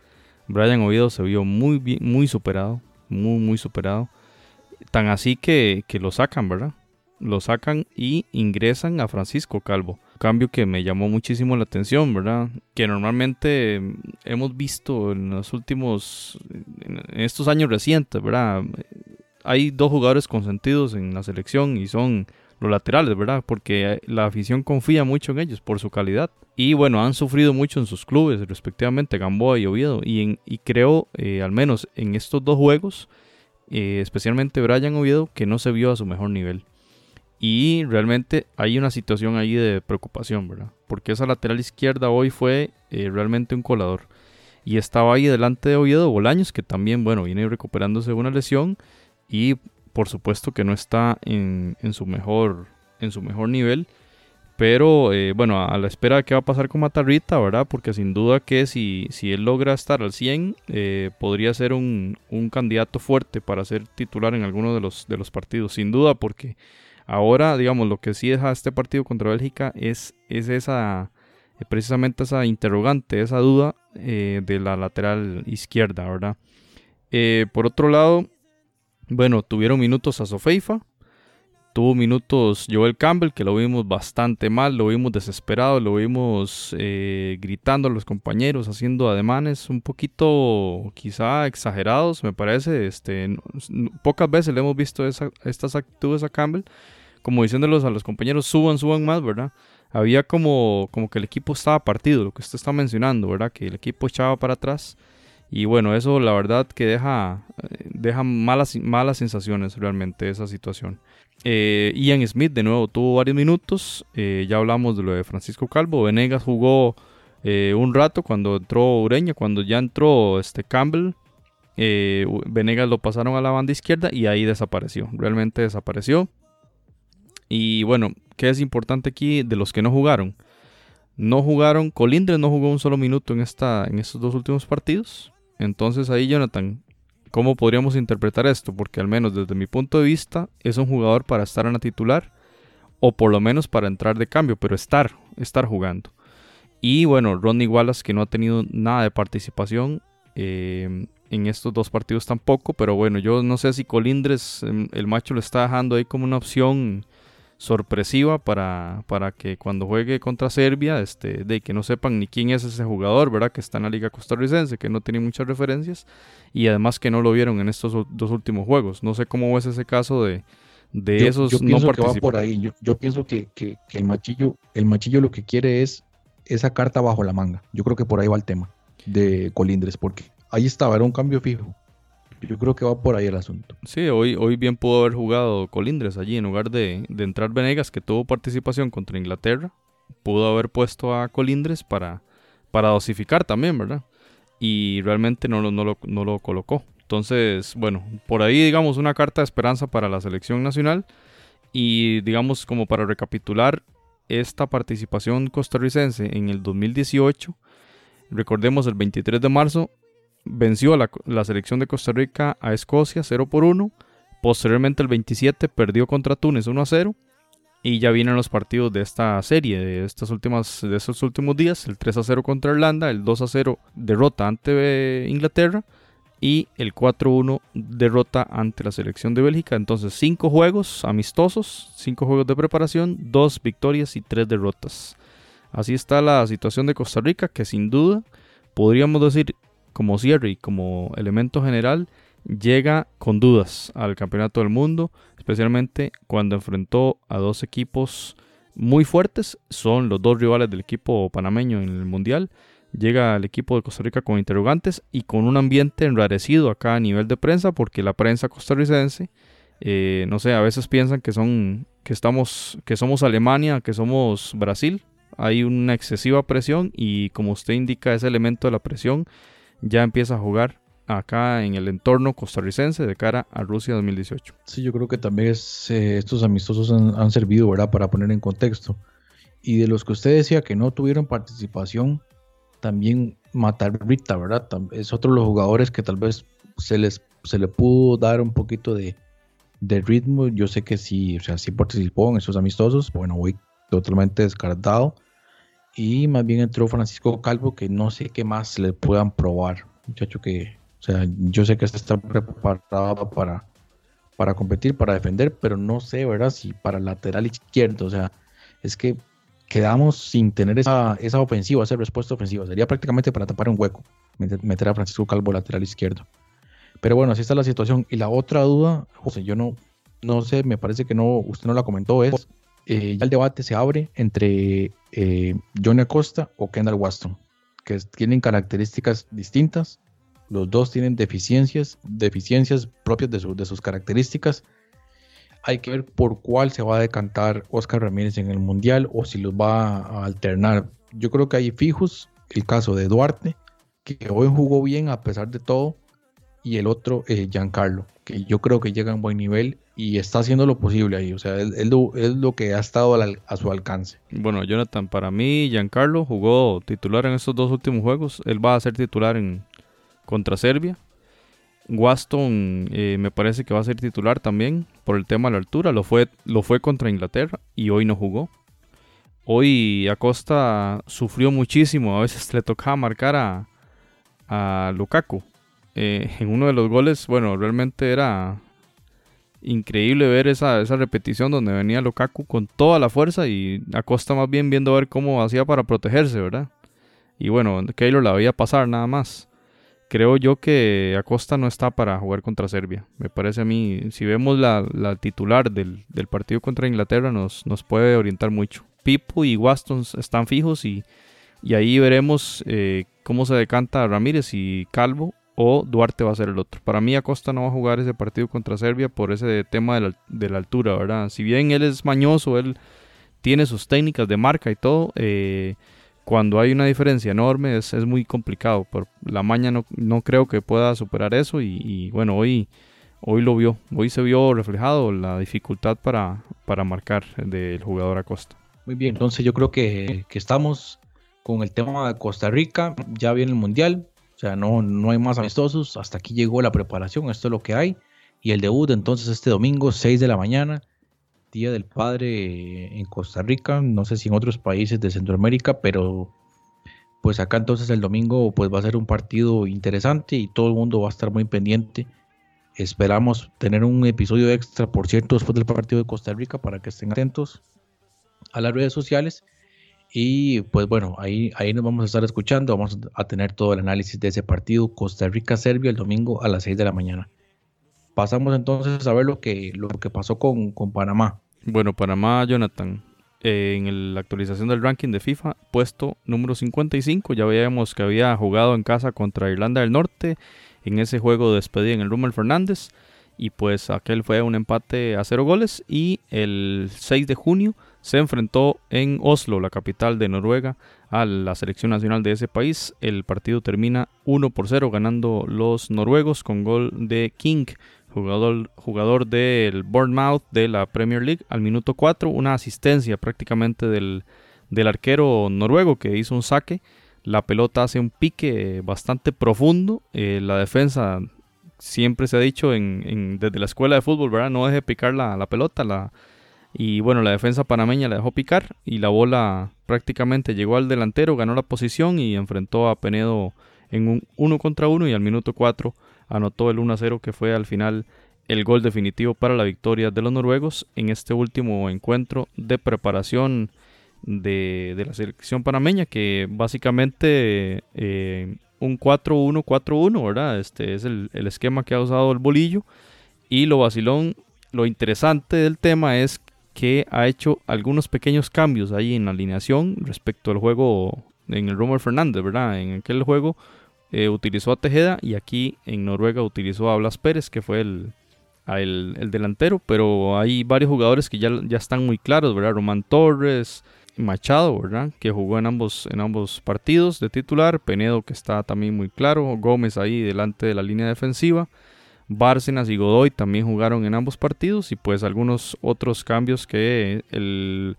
Speaker 2: Brian Oviedo se vio muy bien, muy superado, muy, muy superado. Tan así que, que lo sacan, ¿verdad? Lo sacan y ingresan a Francisco Calvo cambio que me llamó muchísimo la atención, ¿verdad? Que normalmente hemos visto en los últimos, en estos años recientes, ¿verdad? Hay dos jugadores consentidos en la selección y son los laterales, ¿verdad? Porque la afición confía mucho en ellos por su calidad. Y bueno, han sufrido mucho en sus clubes, respectivamente, Gamboa y Oviedo. Y, y creo, eh, al menos en estos dos juegos, eh, especialmente Brian Oviedo, que no se vio a su mejor nivel. Y realmente hay una situación ahí de preocupación, ¿verdad? Porque esa lateral izquierda hoy fue eh, realmente un colador. Y estaba ahí delante de Oviedo Bolaños, que también, bueno, viene recuperándose de una lesión. Y por supuesto que no está en, su, mejor, en su mejor nivel. Pero eh, bueno, a la espera de qué va a pasar con Matarrita, ¿verdad? Porque sin duda que si, si él logra estar al 100, eh, podría ser un, un, candidato fuerte para ser titular en alguno de los, de los partidos. Sin duda, porque Ahora, digamos, lo que sí deja este partido contra Bélgica es, es esa, eh, precisamente esa interrogante, esa duda eh, de la lateral izquierda, ¿verdad? Eh, por otro lado, bueno, tuvieron minutos a Sofeifa, tuvo minutos Joel Campbell, que lo vimos bastante mal, lo vimos desesperado, lo vimos gritando a los compañeros, haciendo ademanes un poquito quizá exagerados, me parece. Este, pocas veces le hemos visto estas actitudes a Campbell como diciéndolos a los compañeros, suban, suban más, ¿verdad? Había como, como que el equipo estaba partido, lo que usted está mencionando, ¿verdad? Que el equipo echaba para atrás. Y bueno, eso la verdad que deja, eh, deja malas, malas sensaciones realmente esa situación. Eh, Ian Smith de nuevo tuvo varios minutos. Eh, ya hablamos de lo de Francisco Calvo. Venegas jugó un rato cuando entró Ureña. Cuando ya entró este Campbell, Venegas lo pasaron a la banda izquierda y ahí desapareció. Realmente desapareció. Y bueno, ¿qué es importante aquí de los que no jugaron? No jugaron, Colindres no jugó un solo minuto en, esta, en estos dos últimos partidos. Entonces ahí, Jonathan, ¿cómo podríamos interpretar esto? Porque al menos desde mi punto de vista es un jugador para estar en la titular o por lo menos para entrar de cambio, pero estar, estar jugando. Y bueno, Ronnie Wallace que no ha tenido nada de participación eh, en estos dos partidos tampoco, pero bueno, yo no sé si Colindres, em, el macho lo está dejando ahí como una opción sorpresiva para, para que cuando juegue contra Serbia, este, de que no sepan ni quién es ese jugador, ¿verdad? Que está en la liga costarricense, que no tiene muchas referencias y además que no lo vieron en estos dos últimos juegos. No sé cómo es ese caso de, de esos
Speaker 1: yo pienso que va por ahí. Yo, pienso que, que, el machillo, el machillo lo que quiere es esa carta bajo la manga. Yo creo que por ahí va el tema de Colindres, porque ahí estaba, era un cambio fijo. Yo creo que va por ahí el asunto.
Speaker 2: Sí, hoy, hoy bien pudo haber jugado Colindres allí en lugar de, entrar Venegas, que tuvo participación contra Inglaterra. Pudo haber puesto a Colindres para, para dosificar también, ¿verdad? Y realmente no, no, lo, no lo colocó. Entonces, bueno, por ahí digamos una carta de esperanza para la selección nacional. Y digamos como para recapitular esta participación costarricense en el 2018. Recordemos el 23 de marzo venció a la, selección de Costa Rica a Escocia 0 por 1. Posteriormente el 27 perdió contra Túnez 1 a 0. Y ya vienen los partidos de esta serie, de, estas últimas, de estos últimos días. El 3 a 0 contra Irlanda, el 2 a 0 derrota ante Inglaterra y el 4-1 derrota ante la selección de Bélgica. Entonces, 5 juegos amistosos, 5 juegos de preparación, 2 victorias y 3 derrotas. Así está la situación de Costa Rica, que sin duda podríamos decir como cierre y como elemento general, llega con dudas al Campeonato del Mundo, especialmente cuando enfrentó a dos equipos muy fuertes, son los dos rivales del equipo panameño en el Mundial. Llega al equipo de Costa Rica con interrogantes y con un ambiente enrarecido acá a nivel de prensa, porque la prensa costarricense, eh, no sé, a veces piensan que son, que estamos, que somos Alemania, que somos Brasil. Hay una excesiva presión y como usted indica, ese elemento de la presión ya empieza a jugar acá en el entorno costarricense de cara a Rusia 2018.
Speaker 1: Sí, yo creo que también eh, estos amistosos han, servido, ¿verdad? Para poner en contexto. Y de los que usted decía que no tuvieron participación, también matar Rita, ¿verdad? Es otro de los jugadores que tal vez se les se le pudo dar un poquito de, de ritmo. Yo sé que sí, o sea, sí participó en esos amistosos. Bueno, voy totalmente descartado. Y más bien entró Francisco Calvo, que no sé qué más le puedan probar. Muchacho que, o sea, yo sé que está preparado para, para competir, para defender, pero no sé, ¿verdad? Si para lateral izquierdo, o sea, es que quedamos sin tener esa, esa ofensiva, esa respuesta ofensiva. Sería prácticamente para tapar un hueco, meter a Francisco Calvo lateral izquierdo. Pero bueno, así está la situación. Y la otra duda, José, yo no, no sé, me parece que no, usted no la comentó, es eh, ya el debate se abre entre eh, Acosta o Kendall Waston, que tienen características distintas. Los dos tienen deficiencias, deficiencias propias de, de sus características. Hay que ver por cuál se va a decantar Oscar Ramírez en el Mundial o si los va a alternar. Yo creo que hay fijos. El caso de Duarte, que hoy jugó bien a pesar de todo, y el otro, eh, Giancarlo, que yo creo que llega a un buen nivel y está haciendo lo posible ahí. O sea, es, lo, que ha estado a, su alcance.
Speaker 2: Bueno, Jonathan, para mí, Giancarlo jugó titular en estos dos últimos juegos. Él va a ser titular en contra Serbia. Waston eh, me parece que va a ser titular también por el tema de la altura. Lo fue, lo fue contra Inglaterra y hoy no jugó. Hoy Acosta sufrió muchísimo. A veces le tocaba marcar a, a Lukaku eh, <laughs> en uno de los goles, bueno, realmente era increíble ver esa, esa repetición donde venía Lukaku con toda la fuerza y Acosta más bien viendo ver cómo hacía para protegerse, ¿verdad? Y bueno, Keylor la veía pasar nada más. Creo yo que Acosta no está para jugar contra Serbia. Me parece a mí, si vemos la, titular del, partido contra Inglaterra, nos, nos puede orientar mucho. Pipo y Waston están fijos y, y ahí veremos eh, cómo se decanta Ramírez y Calvo o Duarte va a ser el otro. Para mí Acosta no va a jugar ese partido contra Serbia por ese tema de la, altura, ¿verdad? Si bien él es mañoso, él tiene sus técnicas de marca y todo, eh, cuando hay una diferencia enorme es, muy complicado. Por la maña no, creo que pueda superar eso y, bueno, hoy, hoy lo vio, hoy se vio reflejado la dificultad para, para marcar del jugador Acosta.
Speaker 1: Muy bien, entonces yo creo que, que estamos con el tema de Costa Rica, ya viene el Mundial, sea, no, no hay más amistosos. Hasta aquí llegó la preparación. Esto es lo que hay. Y el debut entonces este domingo, 6 de la mañana, Día del Padre en Costa Rica. No sé si en otros países de Centroamérica, pero pues acá entonces el domingo pues va a ser un partido interesante y todo el mundo va a estar muy pendiente. Esperamos tener un episodio extra, por cierto, después del partido de Costa Rica para que estén atentos a las redes sociales y pues bueno, ahí, ahí nos vamos a estar escuchando, vamos a tener todo el análisis de ese partido Costa Rica-Serbia el domingo a las 6 de la mañana. Pasamos entonces a ver lo que, lo que pasó con, con Panamá.
Speaker 2: Bueno, Panamá, Jonathan, eh, en la actualización del ranking de FIFA, puesto número 55, ya veíamos que había jugado en casa contra Irlanda del Norte en ese juego de despedida en el Rummel Fernández y pues aquel fue un empate a cero goles y el 6 de junio se enfrentó en Oslo, la capital de Noruega, a la selección nacional de ese país. El partido termina 1 por 0 ganando los noruegos con gol de King, jugador, del Bournemouth de la Premier League al minuto 4, una asistencia prácticamente del, del arquero noruego que hizo un saque. La pelota hace un pique bastante profundo. Eh, la defensa siempre se ha dicho en, desde la escuela de fútbol, ¿verdad? No deje picar la, la pelota, la, y bueno, la defensa panameña la dejó picar y la bola prácticamente llegó al delantero, ganó la posición y enfrentó a Penedo en un uno contra uno y al minuto 4 anotó el 1 a 0 que fue al final el gol definitivo para la victoria de los noruegos en este último encuentro de preparación de, la selección panameña que básicamente eh, un 4-1-4-1, ¿verdad? Este es el, el esquema que ha usado el bolillo y lo vacilón, lo interesante del tema es que ha hecho algunos pequeños cambios ahí en la alineación respecto al juego en el Romer Fernández, ¿verdad? En aquel juego eh, utilizó a Tejeda y aquí en Noruega utilizó a Blas Pérez, que fue el, el, delantero, pero hay varios jugadores que ya, ya están muy claros, ¿verdad? Román Torres, Machado, ¿verdad? Que jugó en ambos, en ambos partidos de titular, Penedo que está también muy claro, Gómez ahí delante de la línea defensiva. Bárcenas y Godoy también jugaron en ambos partidos y pues algunos otros cambios que el,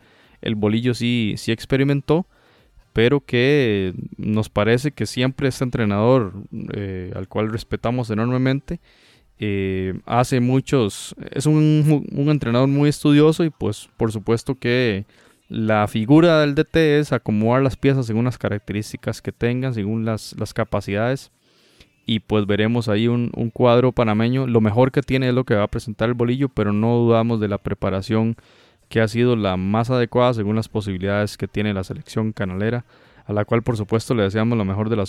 Speaker 2: bolillo sí, sí experimentó. pero que nos parece que siempre este entrenador, eh, al cual respetamos enormemente, eh, hace muchos, es un, entrenador muy estudioso y pues por supuesto que la figura del DT es acomodar las piezas según las características que tengan, según las, las capacidades y pues veremos ahí un, un, cuadro panameño. Lo mejor que tiene es lo que va a presentar el bolillo, pero no dudamos de la preparación que ha sido la más adecuada según las posibilidades que tiene la selección canalera, a la cual por supuesto le deseamos lo mejor de, la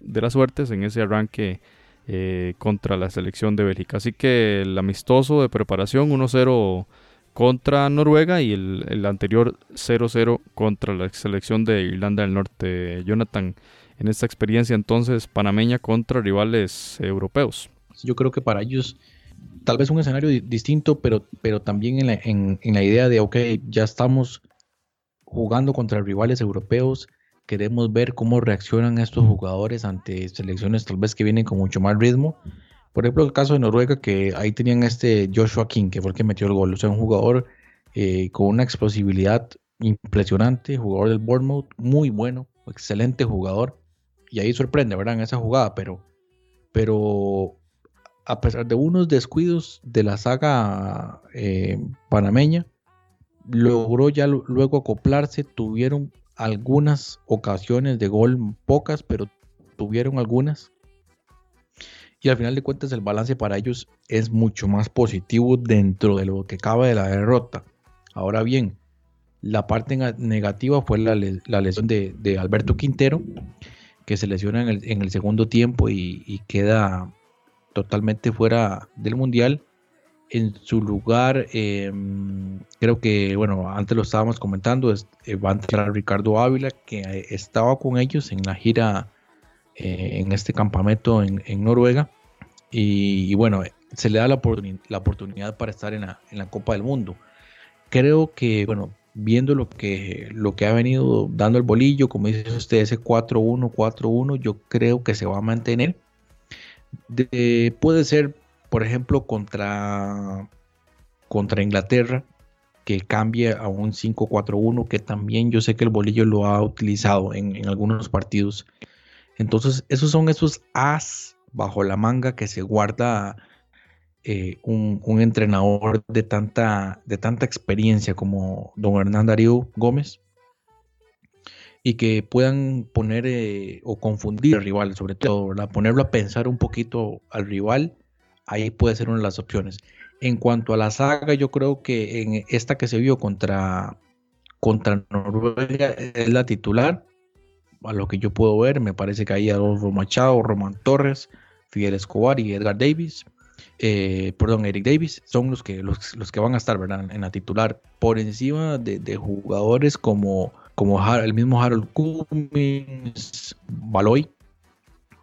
Speaker 2: de las suertes en ese arranque eh, contra la selección de Bélgica. Así que el amistoso de preparación 1-0 contra Noruega y el, el anterior 0-0 contra la selección de Irlanda del Norte. Jonathan, en esta experiencia entonces panameña contra rivales europeos.
Speaker 1: Yo creo que para ellos tal vez un escenario distinto, pero, pero también en la, en, la idea de, ok, ya estamos jugando contra rivales europeos, queremos ver cómo reaccionan estos jugadores ante selecciones tal vez que vienen con mucho más ritmo. Por ejemplo, el caso de Noruega, que ahí tenían este Joshua King, que fue el que metió el gol. O sea, un jugador eh, con una explosibilidad impresionante, jugador del Bournemouth, muy bueno, excelente jugador y ahí sorprende, ¿verdad? En esa jugada, pero, pero a pesar de unos descuidos de la saga eh, panameña, logró ya luego acoplarse, tuvieron algunas ocasiones de gol, pocas, pero tuvieron algunas. Y al final de cuentas el balance para ellos es mucho más positivo dentro de lo que cabe de la derrota. Ahora bien, la parte negativa fue la, lesión de, de Alberto Quintero, que se lesiona en el, segundo tiempo y, queda totalmente fuera del mundial. En su lugar, em, creo que, bueno, antes lo estábamos comentando, eh, va a entrar Ricardo Ávila, que eh, estaba con ellos en la gira eh, en este campamento en, Noruega. Y, bueno, se le da la, la oportunidad para estar en la, en la Copa del Mundo. Creo que, bueno, viendo lo que, ha venido dando el bolillo, como dice usted, ese 4-1, 4-1, yo creo que se va a mantener. puede ser, por ejemplo, contra, contra Inglaterra, que cambie a un 5-4-1, que también yo sé que el bolillo lo ha utilizado en, en algunos partidos. Entonces, esos son esos as bajo la manga que se guarda eh, un, entrenador de tanta, de tanta experiencia como don Hernán Darío Gómez y que puedan poner eh, o confundir al rival, sobre todo, ponerlo a pensar un poquito al rival, ahí puede ser una de las opciones. En cuanto a la saga, yo creo que en esta que se vio contra, contra Noruega es la titular, a lo que yo puedo ver, me parece que ahí Adolfo Machado, Román Torres, Fidel Escobar y Edgar Davis. Eh, perdón, Eric Davis, son los que, los, que van a estar en la titular por encima de, jugadores como, como el mismo Harold Cummings, Baloy,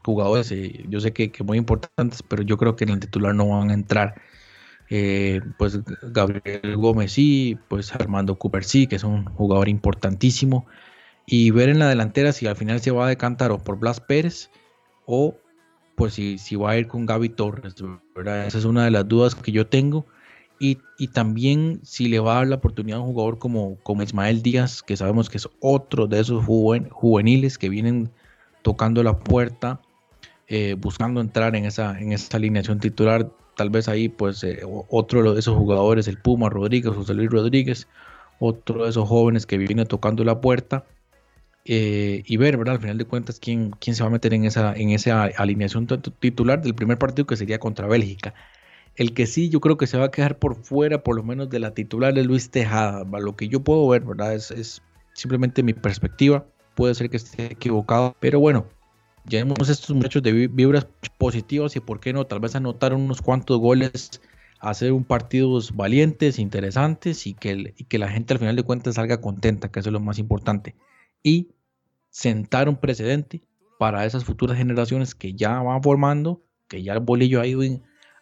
Speaker 1: jugadores, eh, yo sé que, muy importantes, pero yo creo que en el titular no van a entrar. Eh, pues Gabriel Gómez sí, pues Armando Cooper sí, que es un jugador importantísimo. Y ver en la delantera si al final se va a decantar o por Blas Pérez o pues si, si va a ir con Gaby Torres. Esa es una de las dudas que yo tengo. Y, también si le va a dar la oportunidad a un jugador como, como Ismael Díaz, que sabemos que es otro de esos juveniles que vienen tocando la puerta, eh, buscando entrar en esa, en esa alineación titular. Tal vez ahí, pues, eh, otro de esos jugadores, el Puma Rodríguez, José Luis Rodríguez, otro de esos jóvenes que viene tocando la puerta eh, y ver, ¿verdad? Al final de cuentas, quién, quién se va a meter en esa, en esa alineación titular del primer partido que sería contra Bélgica. El que sí, yo creo que se va a quedar por fuera, por lo menos de la titular de Luis Tejada. Lo que yo puedo ver, ¿verdad? Es, es simplemente mi perspectiva. Puede ser que esté equivocado, pero bueno, llevemos estos muchachos de vibras positivas y, ¿por qué no? Tal vez anotar unos cuantos goles, hacer un partidos valientes, interesantes y que, y que la gente al final de cuentas salga contenta, que eso es lo más importante. Y sentar un precedente para esas futuras generaciones que ya van formando, que ya el bolillo ha ido,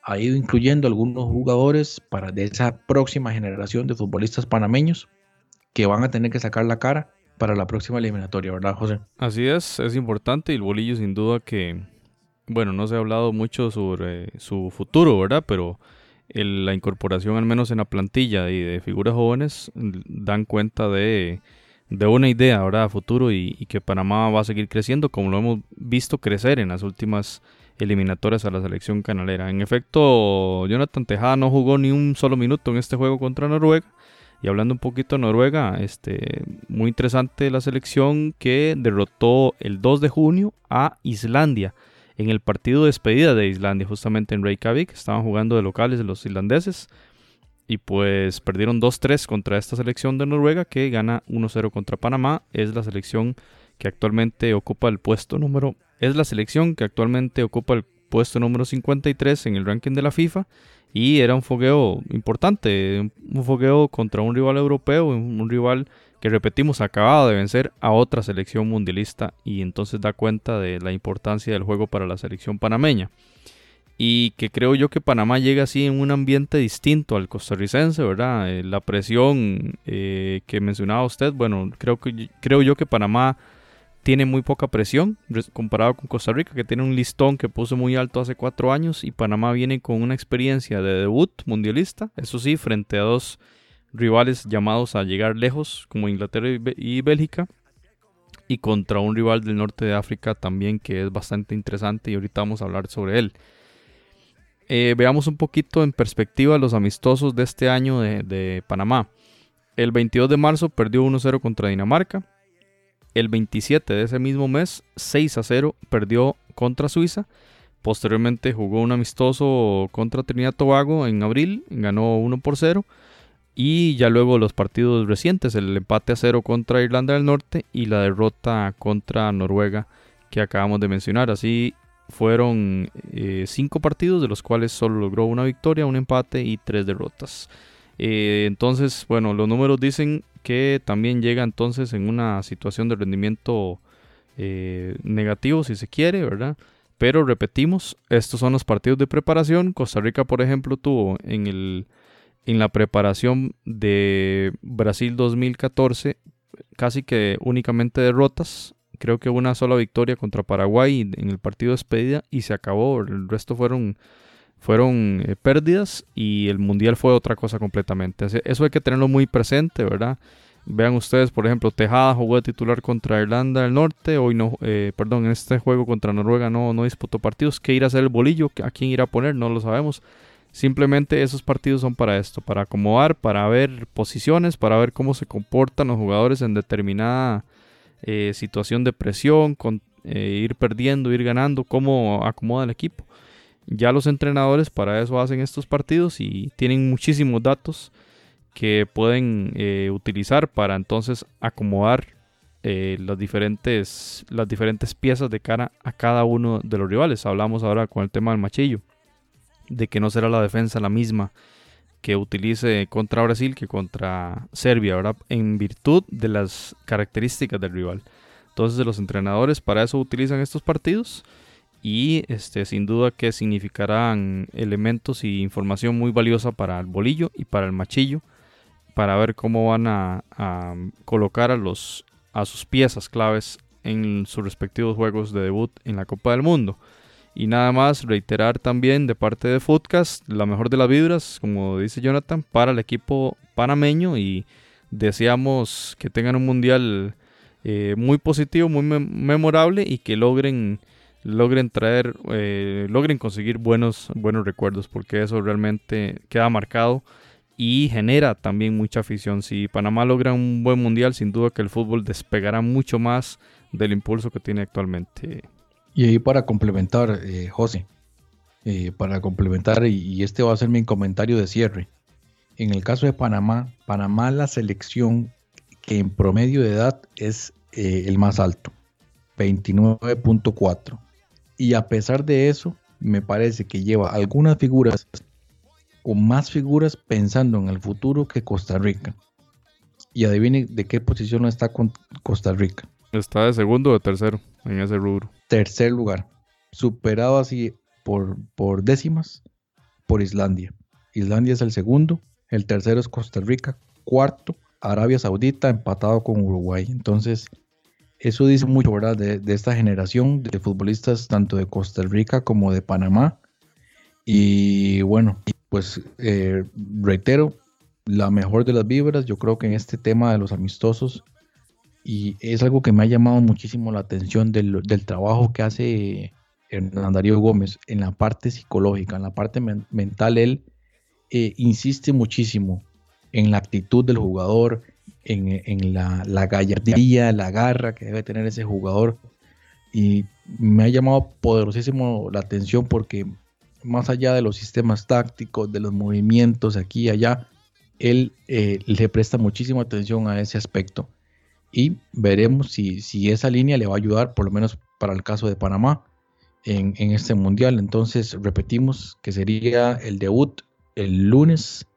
Speaker 1: ha ido incluyendo algunos jugadores para de esa próxima generación de futbolistas panameños que van a tener que sacar la cara para la próxima eliminatoria, ¿verdad, José?
Speaker 2: Así es, es importante y el bolillo sin duda que, bueno, no se ha hablado mucho sobre su futuro, ¿verdad? Pero la incorporación al menos en la plantilla y de figuras jóvenes dan cuenta de de una idea, ¿verdad? A futuro y, que Panamá va a seguir creciendo como lo hemos visto crecer en las últimas eliminatorias a la selección canalera. En efecto, Jonathan Tejada no jugó ni un solo minuto en este juego contra Noruega. Y hablando un poquito de Noruega, este, muy interesante la selección que derrotó el 2 de junio a Islandia en el partido de despedida de Islandia, justamente en Reykjavik. Estaban jugando de locales los islandeses. Y pues perdieron 2-3 contra esta selección de Noruega que gana 1-0 contra Panamá. Es la selección que actualmente ocupa el puesto número es la selección que actualmente ocupa el puesto número 53 en el ranking de la FIFA y era un fogueo importante, un fogueo contra un rival europeo, un rival que repetimos acababa de vencer a otra selección mundialista y entonces da cuenta de la importancia del juego para la selección panameña. Y que creo yo que Panamá llega así en un ambiente distinto al costarricense, ¿verdad? Eh, la presión eh, que mencionaba usted, bueno, creo, que, creo yo que Panamá tiene muy poca presión comparado con Costa Rica, que tiene un listón que puso muy alto hace cuatro años, y Panamá viene con una experiencia de debut mundialista, eso sí, frente a dos rivales llamados a llegar lejos, como Inglaterra y Bélgica, y contra un rival del norte de África también que es bastante interesante y ahorita vamos a hablar sobre él. Eh, veamos un poquito en perspectiva los amistosos de este año de, Panamá. El 22 de marzo perdió 1-0 contra Dinamarca. El 27 de ese mismo mes, 6 a 0, perdió contra Suiza. Posteriormente jugó un amistoso contra Trinidad Tobago en abril, ganó 1 por 0. Y ya luego los partidos recientes, el empate a 0 contra Irlanda del Norte y la derrota contra Noruega que acabamos de mencionar. Así fueron 5 eh, partidos, de los cuales solo logró una victoria, un empate y 3 derrotas. Eh, entonces, bueno, los números dicen que también llega entonces en una situación de rendimiento eh, negativo, si se quiere, ¿verdad? Pero repetimos, estos son los partidos de preparación. Costa Rica, por ejemplo, tuvo en, el, en la preparación de Brasil 2014 casi que únicamente derrotas. Creo que una sola victoria contra Paraguay en el partido de despedida y se acabó. El resto fueron fueron eh, pérdidas y el mundial fue otra cosa completamente. Eso hay que tenerlo muy presente, ¿verdad? Vean ustedes, por ejemplo, Tejada jugó de titular contra Irlanda del Norte, hoy no, eh, perdón, en este juego contra Noruega no, no disputó partidos. ¿Qué irá a hacer el bolillo? ¿A quién irá a poner? No lo sabemos. Simplemente esos partidos son para esto, para acomodar, para ver posiciones, para ver cómo se comportan los jugadores en determinada eh, situación de presión, con, ir perdiendo, ir ganando, cómo acomoda el equipo. Ya los entrenadores para eso hacen estos partidos y tienen muchísimos datos que pueden eh, utilizar para entonces acomodar eh, las, diferentes, las diferentes piezas de cara a cada uno de los rivales. Hablamos ahora con el tema del machillo, de que no será la defensa la misma que utilice contra Brasil que contra Serbia, ahora en virtud de las características del rival. Entonces los entrenadores para eso utilizan estos partidos y este, sin duda que significarán elementos y información muy valiosa para el bolillo y para el machillo para ver cómo van a, colocar a, los, a sus piezas claves en sus respectivos juegos de debut en la Copa del Mundo. Y nada más reiterar también de parte de Footcast la mejor de las vibras, como dice Jonathan, para el equipo panameño y deseamos que tengan un mundial eh, muy positivo, muy memorable y que logren logren traer, eh, logren conseguir buenos, buenos recuerdos, porque eso realmente queda marcado y genera también mucha afición. Si Panamá logra un buen mundial, sin duda que el fútbol despegará mucho más del impulso que tiene actualmente.
Speaker 1: Y ahí para complementar, eh, José, eh, para complementar, y, este va a ser mi comentario de cierre. En el caso de Panamá, Panamá la selección que en promedio de edad es el más alto, 29.4. Y a pesar de eso, me parece que lleva algunas figuras o más figuras pensando en el futuro que Costa Rica. Y adivine de qué posición está Costa Rica.
Speaker 2: Está de segundo o de tercero en ese rubro.
Speaker 1: Tercer lugar. Superado así por, por décimas por Islandia. Islandia es el segundo. El tercero es Costa Rica. Cuarto, Arabia Saudita empatado con Uruguay. Entonces, eso dice mucho. De, esta generación de futbolistas, tanto de Costa Rica como de Panamá. Y bueno, pues eh, reitero, la mejor de las vibras, yo creo que en este tema de los amistosos, y es algo que me ha llamado muchísimo la atención del, trabajo que hace Hernán Darío Gómez en la parte psicológica, en la parte mental, él eh, insiste muchísimo en la actitud del jugador, en, la, la, gallardía, la garra que debe tener ese jugador. Y me ha llamado poderosísimo la atención porque más allá de los sistemas tácticos, de los movimientos aquí y allá, él eh, le presta muchísima atención a ese aspecto. Y veremos si, si, esa línea le va a ayudar, por lo menos para el caso de Panamá, en, en este mundial. Entonces, repetimos que sería el debut el lunes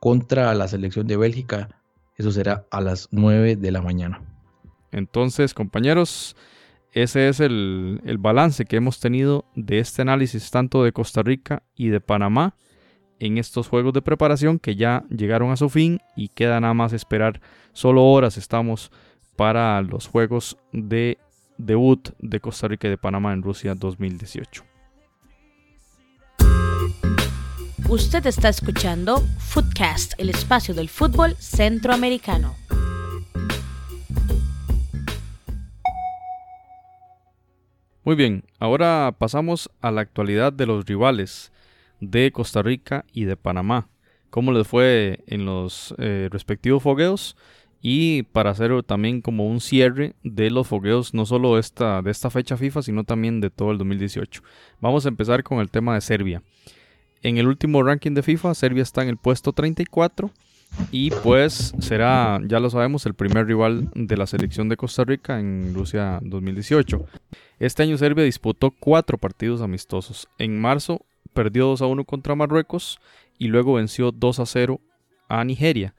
Speaker 1: contra la selección de Bélgica. Eso será a las 9 de la mañana.
Speaker 2: Entonces, compañeros, ese es el, el, balance que hemos tenido de este análisis tanto de Costa Rica y de Panamá en estos juegos de preparación que ya llegaron a su fin y queda nada más esperar. Solo horas estamos para los juegos de debut de Costa Rica y de Panamá en Rusia 2018.
Speaker 3: Usted está escuchando Footcast, el espacio del fútbol centroamericano.
Speaker 2: Muy bien, ahora pasamos a la actualidad de los rivales de Costa Rica y de Panamá. ¿Cómo les fue en los eh, respectivos fogueos? Y para hacer también como un cierre de los fogueos, no solo esta, de esta fecha FIFA, sino también de todo el 2018. Vamos a empezar con el tema de Serbia. En el último ranking de FIFA, Serbia está en el puesto 34 y pues será, ya lo sabemos, el primer rival de la selección de Costa Rica en Rusia 2018. Este año Serbia disputó cuatro partidos amistosos. En marzo perdió 2 a 1 contra Marruecos y luego venció 2 a 0 a Nigeria.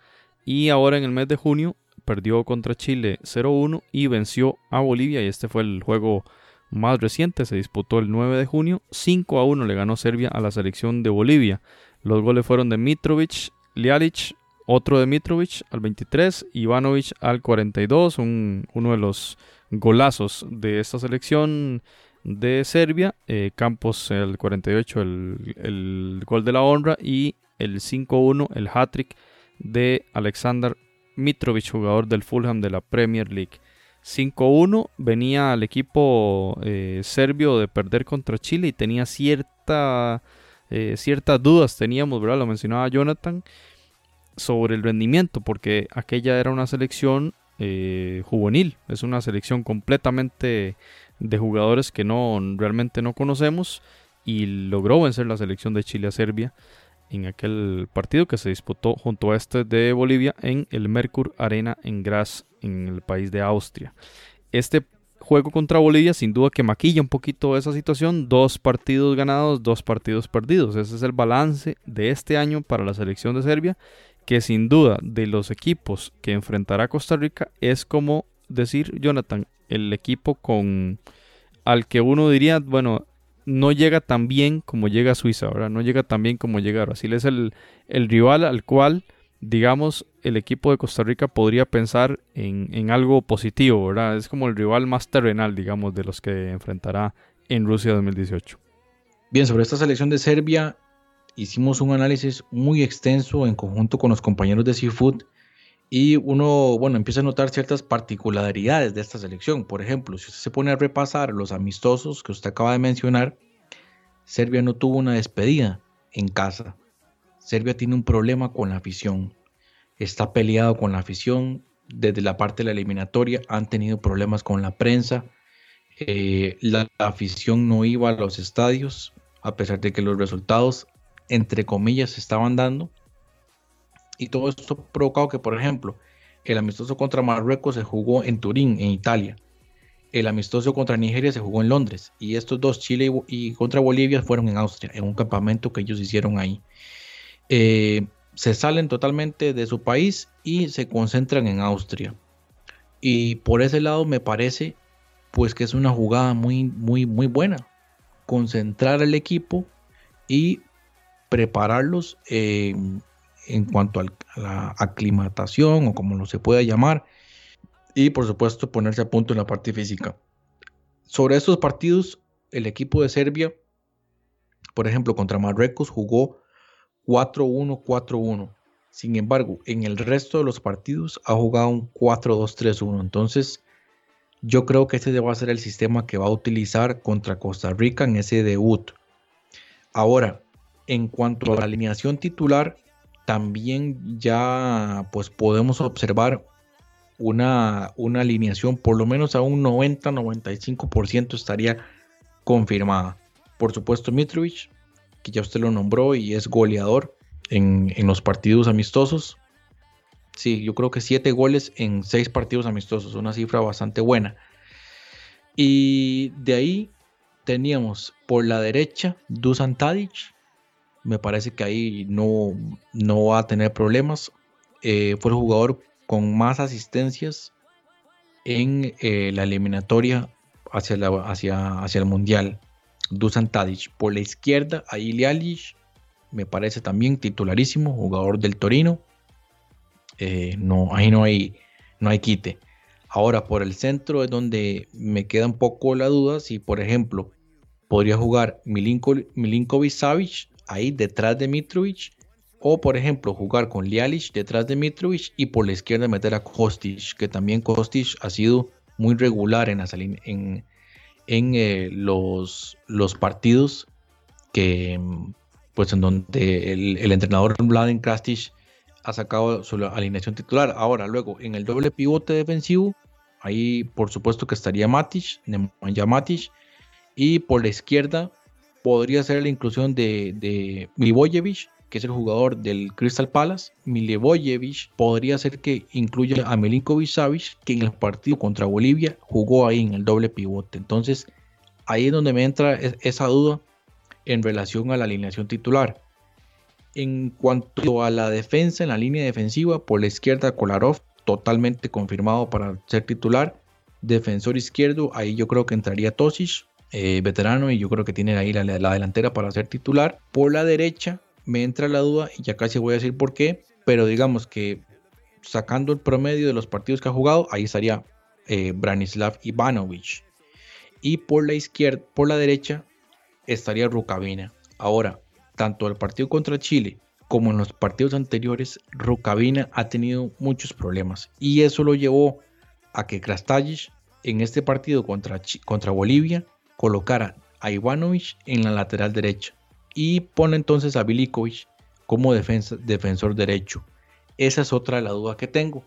Speaker 2: Y ahora en el mes de junio perdió contra Chile 0-1 y venció a Bolivia y este fue el juego más reciente, se disputó el 9 de junio, 5 a 1 le ganó Serbia a la selección de Bolivia. Los goles fueron de Mitrovic, Lialic, otro de Mitrovic al 23, Ivanovic al 42, uno de los golazos de esta selección de Serbia, eh, Campos el 48, el, el, gol de la honra y el 5-1, el hat-trick de Alexander Mitrovic, jugador del Fulham de la Premier League. 5-1 venía al equipo eh, serbio de perder contra Chile y tenía cierta, eh, ciertas dudas, teníamos, ¿verdad? Lo mencionaba Jonathan, sobre el rendimiento, porque aquella era una selección juvenil, es una selección completamente de jugadores que no realmente no conocemos y logró vencer la selección de Chile a Serbia en aquel partido que se disputó junto a este de Bolivia en el Mercur Arena en Graz, en el país de Austria. Este juego contra Bolivia sin duda que maquilla un poquito esa situación, dos partidos ganados, dos partidos perdidos. Ese es el balance de este año para la selección de Serbia, que sin duda de los equipos que enfrentará Costa Rica es como decir Jonathan, el equipo con al que uno diría, bueno, no llega tan bien como llega Suiza, ¿verdad? No llega tan bien como llega Brasil. Es el, el rival al cual, digamos, el equipo de Costa Rica podría pensar en, en, algo positivo, ¿verdad? Es como el rival más terrenal, digamos, de los que enfrentará en Rusia 2018.
Speaker 1: Bien, sobre esta selección de Serbia, hicimos un análisis muy extenso en conjunto con los compañeros de Seafood y uno, bueno, empieza a notar ciertas particularidades de esta selección. Por ejemplo, si usted se pone a repasar los amistosos que usted acaba de mencionar, Serbia no tuvo una despedida en casa. Serbia tiene un problema con la afición. Está peleado con la afición. Desde la parte de la eliminatoria han tenido problemas con la prensa. Eh, la afición no iba a los estadios, a pesar de que los resultados, entre comillas, se estaban dando. Y todo esto ha provocado que, por ejemplo, el amistoso contra Marruecos se jugó en Turín, en Italia. El amistoso contra Nigeria se jugó en Londres. Y estos dos, Chile y contra Bolivia, fueron en Austria, en un campamento que ellos hicieron ahí. Eh, se salen totalmente de su país y se concentran en Austria. Y por ese lado me parece pues que es una jugada muy, muy, muy buena. Concentrar al equipo y prepararlos en cuanto a la aclimatación o como lo se pueda llamar. Y por supuesto ponerse a punto en la parte física. Sobre estos partidos, el equipo de Serbia, por ejemplo, contra Marruecos jugó 4-1-4-1. Sin embargo, en el resto de los partidos ha jugado un 4-2-3-1. Entonces, yo creo que este va a ser el sistema que va a utilizar contra Costa Rica en ese debut. Ahora, en cuanto a la alineación titular, también ya pues podemos observar una, una alineación por lo menos a un 90-95% estaría confirmada. Por supuesto, Mitrovic, que ya usted lo nombró y es goleador en, en los partidos amistosos. Sí, yo creo que 7 goles en 6 partidos amistosos, una cifra bastante buena. Y de ahí teníamos por la derecha Dusan Tadic. Me parece que ahí no, no va a tener problemas. Eh, fue el jugador con más asistencias en eh, la eliminatoria hacia, la, hacia, hacia el Mundial. Dusan Tadic. Por la izquierda, Lialic. Me parece también titularísimo, jugador del Torino. Eh, no, ahí no hay, no hay quite. Ahora, por el centro es donde me queda un poco la duda si, por ejemplo, podría jugar Milinko, Milinkovic Savic ahí detrás de Mitrovic, o por ejemplo, jugar con Lialic detrás de Mitrovic y por la izquierda meter a Kostic, que también Kostic ha sido muy regular en, en, en eh, los, los partidos que, pues en donde el, el entrenador Mladen Krastic ha sacado su alineación titular. Ahora, luego, en el doble pivote defensivo, ahí por supuesto que estaría Matic, Nemanja Matic, y por la izquierda podría ser la inclusión de, de Milivojevic, que es el jugador del Crystal Palace. Milivojevic podría ser que incluya a Milinkovic Savic, que en el partido contra Bolivia jugó ahí en el doble pivote. Entonces, ahí es donde me entra esa duda en relación a la alineación titular. En cuanto a la defensa en la línea defensiva, por la izquierda Kolarov, totalmente confirmado para ser titular. Defensor izquierdo, ahí yo creo que entraría Tosic, eh, veterano, y yo creo que tiene ahí la, delantera para ser titular. Por la derecha me entra la duda, y ya casi voy a decir por qué, pero digamos que sacando el promedio de los partidos que ha jugado, ahí estaría eh, Branislav Ivanovic. Y por la izquierda, por la derecha, estaría Rukavina. Ahora, tanto el partido contra Chile como en los partidos anteriores, Rukavina ha tenido muchos problemas y eso lo llevó a que Krastallic en este partido contra, contra Bolivia colocara a Ivanovic en la lateral derecha y pone entonces a Bilikovic como defensor derecho. Esa es otra de las dudas que tengo.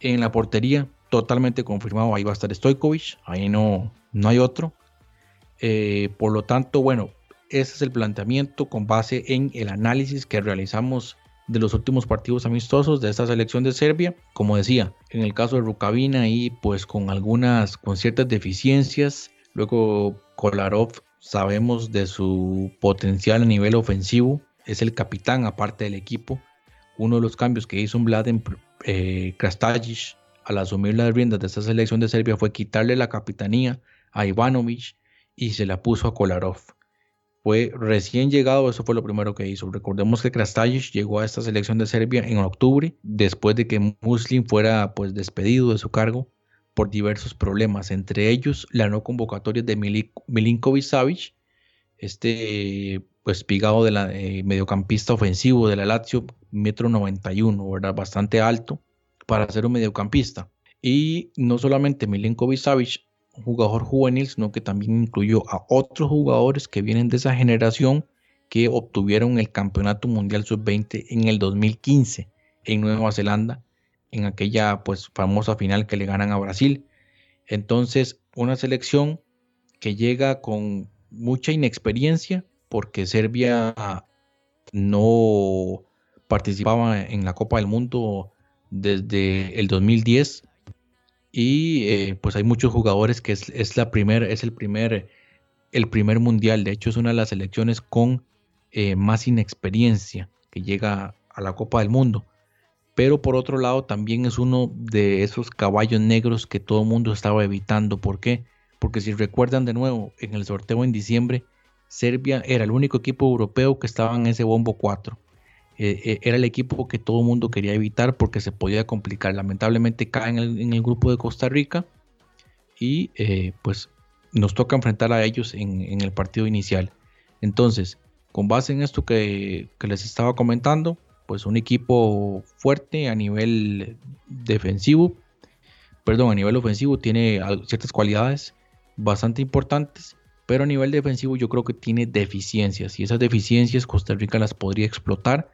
Speaker 1: En la portería, totalmente confirmado, ahí va a estar Stojkovic, ahí no, no hay otro. Eh, por lo tanto, bueno, ese es el planteamiento con base en el análisis que realizamos de los últimos partidos amistosos de esta selección de Serbia. Como decía, en el caso de Rukavina y pues con algunas, con ciertas deficiencias. Luego Kolarov sabemos de su potencial a nivel ofensivo. Es el capitán aparte del equipo. Uno de los cambios que hizo un Vladen eh, al asumir las riendas de esta selección de Serbia fue quitarle la capitanía a Ivanovic y se la puso a Kolarov fue recién llegado, eso fue lo primero que hizo. Recordemos que Krastaljic llegó a esta selección de Serbia en octubre, después de que Muslim fuera pues despedido de su cargo por diversos problemas, entre ellos la no convocatoria de Milinkovic Savic, este pues pigado de la eh, mediocampista ofensivo de la Lazio, metro 91, ¿verdad? Bastante alto para ser un mediocampista. Y no solamente Milinkovic Savic jugador juvenil, sino que también incluyó a otros jugadores que vienen de esa generación que obtuvieron el Campeonato Mundial Sub-20 en el 2015 en Nueva Zelanda, en aquella pues famosa final que le ganan a Brasil. Entonces, una selección que llega con mucha inexperiencia porque Serbia no participaba en la Copa del Mundo desde el 2010 y eh, pues hay muchos jugadores que es, la primer, es el primer, el primer mundial. De hecho, es una de las selecciones con eh, más inexperiencia que llega a la Copa del Mundo. Pero por otro lado, también es uno de esos caballos negros que todo el mundo estaba evitando. ¿Por qué? Porque si recuerdan de nuevo, en el sorteo en diciembre, Serbia era el único equipo europeo que estaba en ese bombo 4. Eh, eh, era el equipo que todo el mundo quería evitar porque se podía complicar. Lamentablemente cae en el, grupo de Costa Rica y eh, pues nos toca enfrentar a ellos en, el partido inicial. Entonces, con base en esto que, les estaba comentando, pues un equipo fuerte a nivel defensivo, perdón, a nivel ofensivo tiene ciertas cualidades bastante importantes, pero a nivel defensivo yo creo que tiene deficiencias y esas deficiencias Costa Rica las podría explotar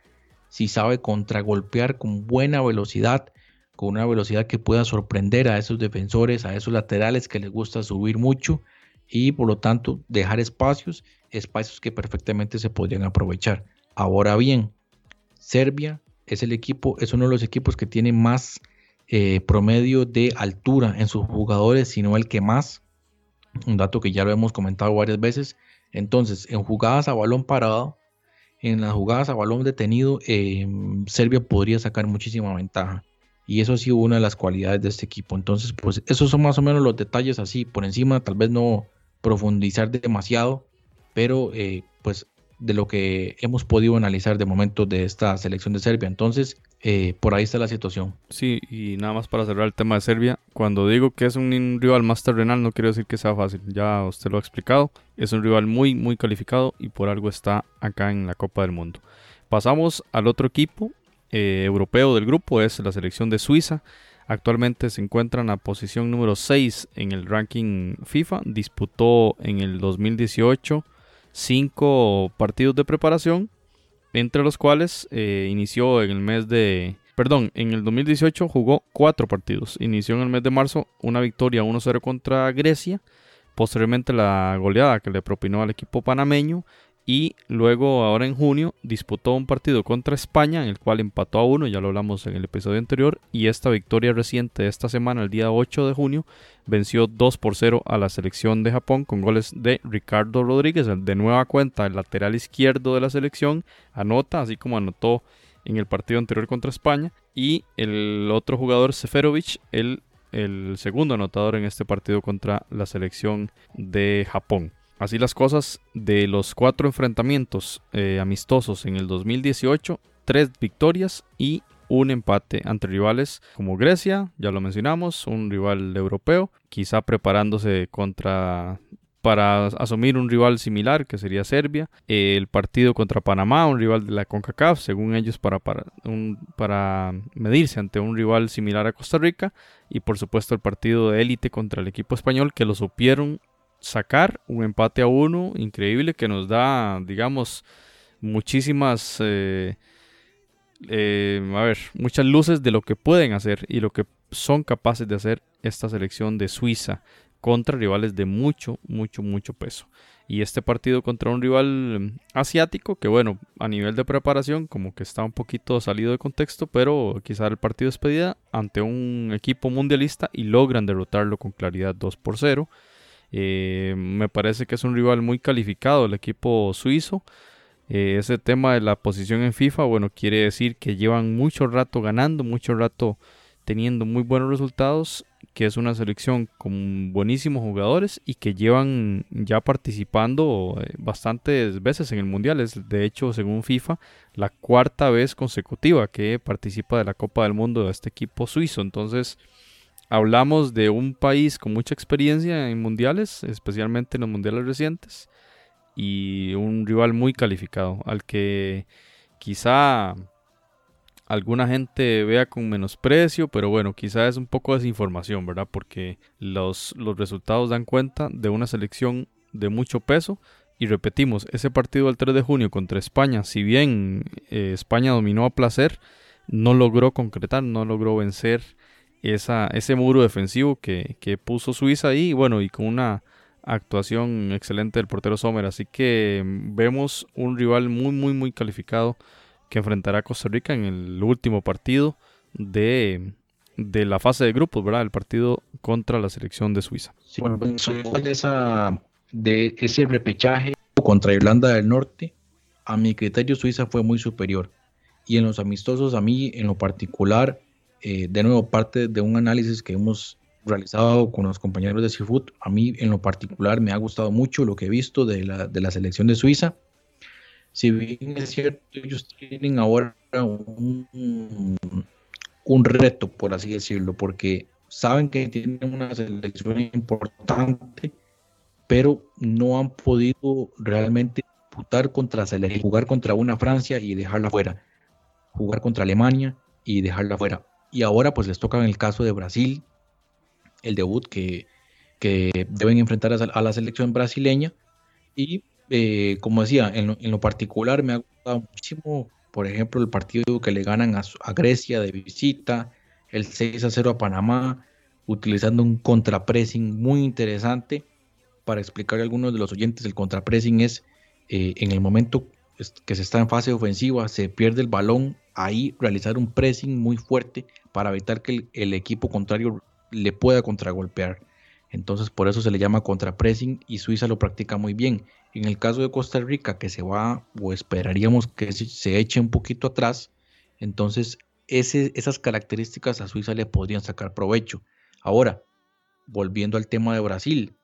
Speaker 1: si sabe contragolpear con buena velocidad, con una velocidad que pueda sorprender a esos defensores, a esos laterales que les gusta subir mucho y por lo tanto dejar espacios, espacios que perfectamente se podrían aprovechar. Ahora bien, Serbia es el equipo, es uno de los equipos que tiene más eh, promedio de altura en sus jugadores, sino el que más. Un dato que ya lo hemos comentado varias veces. Entonces, en jugadas a balón parado, en las jugadas a balón detenido, eh, Serbia podría sacar muchísima ventaja. Y eso ha sido una de las cualidades de este equipo. Entonces, pues esos son más o menos los detalles así por encima, tal vez no profundizar demasiado, pero eh, pues de lo que hemos podido analizar de momento de esta selección de Serbia. Entonces, eh, por ahí está la situación.
Speaker 2: Sí, y nada más para cerrar el tema de Serbia, cuando digo que es un rival más terrenal, no quiero decir que sea fácil, ya usted lo ha explicado, es un rival muy, muy calificado y por algo está acá en la Copa del Mundo. Pasamos al otro equipo eh, europeo del grupo, es la selección de Suiza. Actualmente se encuentra en la posición número 6 en el ranking FIFA. Disputó en el 2018 cinco partidos de preparación, entre los cuales eh, inició en el mes de... Perdón, en el 2018 jugó cuatro partidos. Inició en el mes de marzo una victoria 1-0 contra Grecia. Posteriormente la goleada que le propinó al equipo panameño y luego ahora en junio disputó un partido contra España en el cual empató a uno, ya lo hablamos en el episodio anterior, y esta victoria reciente de esta semana, el día 8 de junio, venció 2 por 0 a la selección de Japón con goles de Ricardo Rodríguez, de nueva cuenta el lateral izquierdo de la selección, anota, así como anotó en el partido anterior contra España, y el otro jugador Seferovic, el, el segundo anotador en este partido contra la selección de Japón. Así las cosas, de los cuatro enfrentamientos eh, amistosos en el 2018, tres victorias y un empate ante rivales como Grecia, ya lo mencionamos, un rival europeo, quizá preparándose contra para asumir un rival similar que sería Serbia, el partido contra Panamá, un rival de la CONCACAF, según ellos para, para, para medirse ante un rival similar a Costa Rica, y por supuesto el partido de élite contra el equipo español que lo supieron sacar un empate a uno increíble que nos da, digamos, muchísimas, eh, eh, a ver, muchas luces de lo que pueden hacer y lo que son capaces de hacer esta selección de Suiza contra rivales de mucho, mucho, mucho peso. Y este partido contra un rival mm, asiático, que bueno, a nivel de preparación como que está un poquito salido de contexto, pero quizá el partido es pedida ante un equipo mundialista y logran derrotarlo con claridad 2 por 0. Eh, me parece que es un rival muy calificado el equipo suizo. Eh, ese tema de la posición en FIFA, bueno, quiere decir que llevan mucho rato ganando, mucho rato teniendo muy buenos resultados, que es una selección con buenísimos jugadores y que llevan ya participando eh, bastantes veces en el Mundial. Es de hecho, según FIFA, la cuarta vez consecutiva que participa de la Copa del Mundo de este equipo suizo. Entonces, hablamos de un país con mucha experiencia en mundiales, especialmente en los mundiales recientes, y un rival muy calificado, al que quizá alguna gente vea con menosprecio, pero bueno, quizá es un poco de desinformación, ¿verdad? Porque los, los resultados dan cuenta de una selección de mucho peso. Y repetimos, ese partido del 3 de junio contra España, si bien eh, España dominó a placer, no logró concretar, no logró vencer esa, ese muro defensivo que, puso Suiza ahí, bueno, y con una actuación excelente del portero Sommer. Así que vemos un rival muy, muy, muy calificado que enfrentará a Costa Rica en el último partido de, la fase de grupos, ¿verdad? El partido contra la selección de Suiza.
Speaker 1: Bueno, pues, de, de ese repechaje contra Irlanda del Norte, a mi criterio Suiza fue muy superior. Y en los amistosos, a mí en lo particular, eh, de nuevo, parte de un análisis que hemos realizado con los compañeros de Seafood, a mí en lo particular me ha gustado mucho lo que he visto de la, de la selección de Suiza. Si bien es cierto, ellos tienen ahora un, un reto, por así decirlo, porque saben que tienen una selección importante, pero no han podido realmente disputar contra jugar contra una Francia y dejarla fuera jugar contra Alemania y dejarla fuera. Y ahora pues les toca en el caso de Brasil, el debut que, que deben enfrentar a, la selección brasileña. Y eh, como decía, en lo, particular me ha gustado muchísimo, por ejemplo, el partido que le ganan a, Grecia de visita, el 6 a 0 a Panamá, utilizando un contrapressing muy interesante. Para explicarle a algunos de los oyentes, el contrapressing es eh, en el momento que se está en fase ofensiva, se pierde el balón, ahí realizar un pressing muy fuerte para evitar que el, equipo contrario le pueda contragolpear. Entonces por eso se le llama contrapressing y Suiza lo practica muy bien. En el caso de Costa Rica, que se va o esperaríamos que se, eche un poquito atrás, entonces esas características a Suiza le podrían sacar provecho. Ahora, volviendo al tema de Brasil,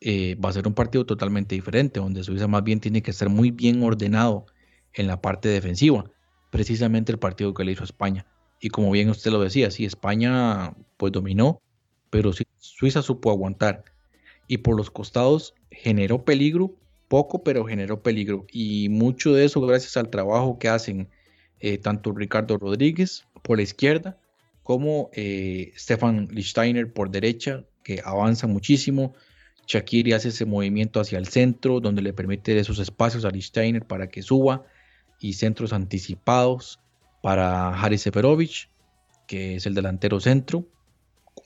Speaker 1: eh, va a ser un partido totalmente diferente, donde Suiza más bien tiene que estar muy bien ordenado en la parte defensiva, precisamente el partido que le hizo España. Y como bien usted lo decía, sí, España pues dominó, pero Suiza supo aguantar. Y por los costados generó peligro, poco, pero generó peligro. Y mucho de eso gracias al trabajo que hacen eh, tanto Ricardo Rodríguez por la izquierda como eh, Stefan Lichtsteiner por derecha, que avanza muchísimo. Shakiri hace ese movimiento hacia el centro, donde le permite esos espacios a Lichtsteiner para que suba y centros anticipados para Haris Seferovic, que es el delantero centro.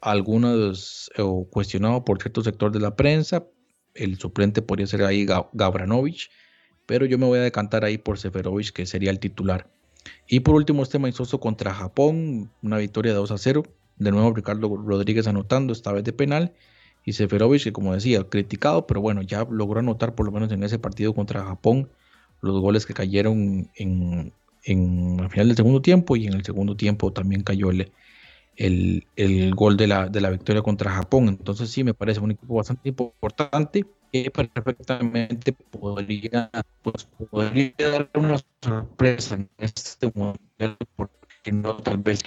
Speaker 1: Algunos eh, cuestionado por cierto sector de la prensa, el suplente podría ser ahí Gabranovic, pero yo me voy a decantar ahí por Seferovic, que sería el titular. Y por último, este amistoso contra Japón, una victoria de 2 a 0. De nuevo, Ricardo Rodríguez anotando, esta vez de penal. Y Seferovic, que como decía, criticado, pero bueno, ya logró anotar por lo menos en ese partido contra Japón los goles que cayeron en, en al final del segundo tiempo y en el segundo tiempo también cayó el, el, gol de la, de la victoria contra Japón. Entonces sí, me parece un equipo bastante importante que perfectamente podría, pues, podría dar una sorpresa en este mundial, porque no tal vez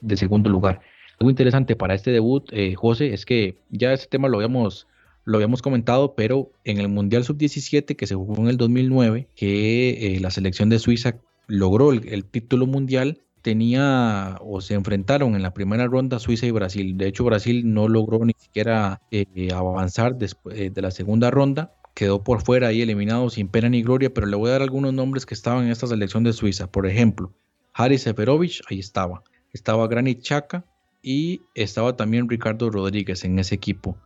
Speaker 1: de segundo lugar. Algo interesante para este debut, eh, José, es que ya ese tema lo habíamos, lo habíamos comentado, pero en el Mundial Sub-17 que se jugó en el 2009, que eh, la selección de Suiza logró el título mundial, tenía o se enfrentaron en la primera ronda Suiza y Brasil. De hecho, Brasil no logró ni siquiera eh, avanzar después eh, de la segunda ronda. Quedó por fuera ahí eliminado sin pena ni gloria, pero le voy a dar algunos nombres que estaban en esta selección de Suiza. Por ejemplo, Haris Seferovic, ahí estaba. Estaba Granit Chaka y estaba también Ricardo Rodríguez en ese equipo.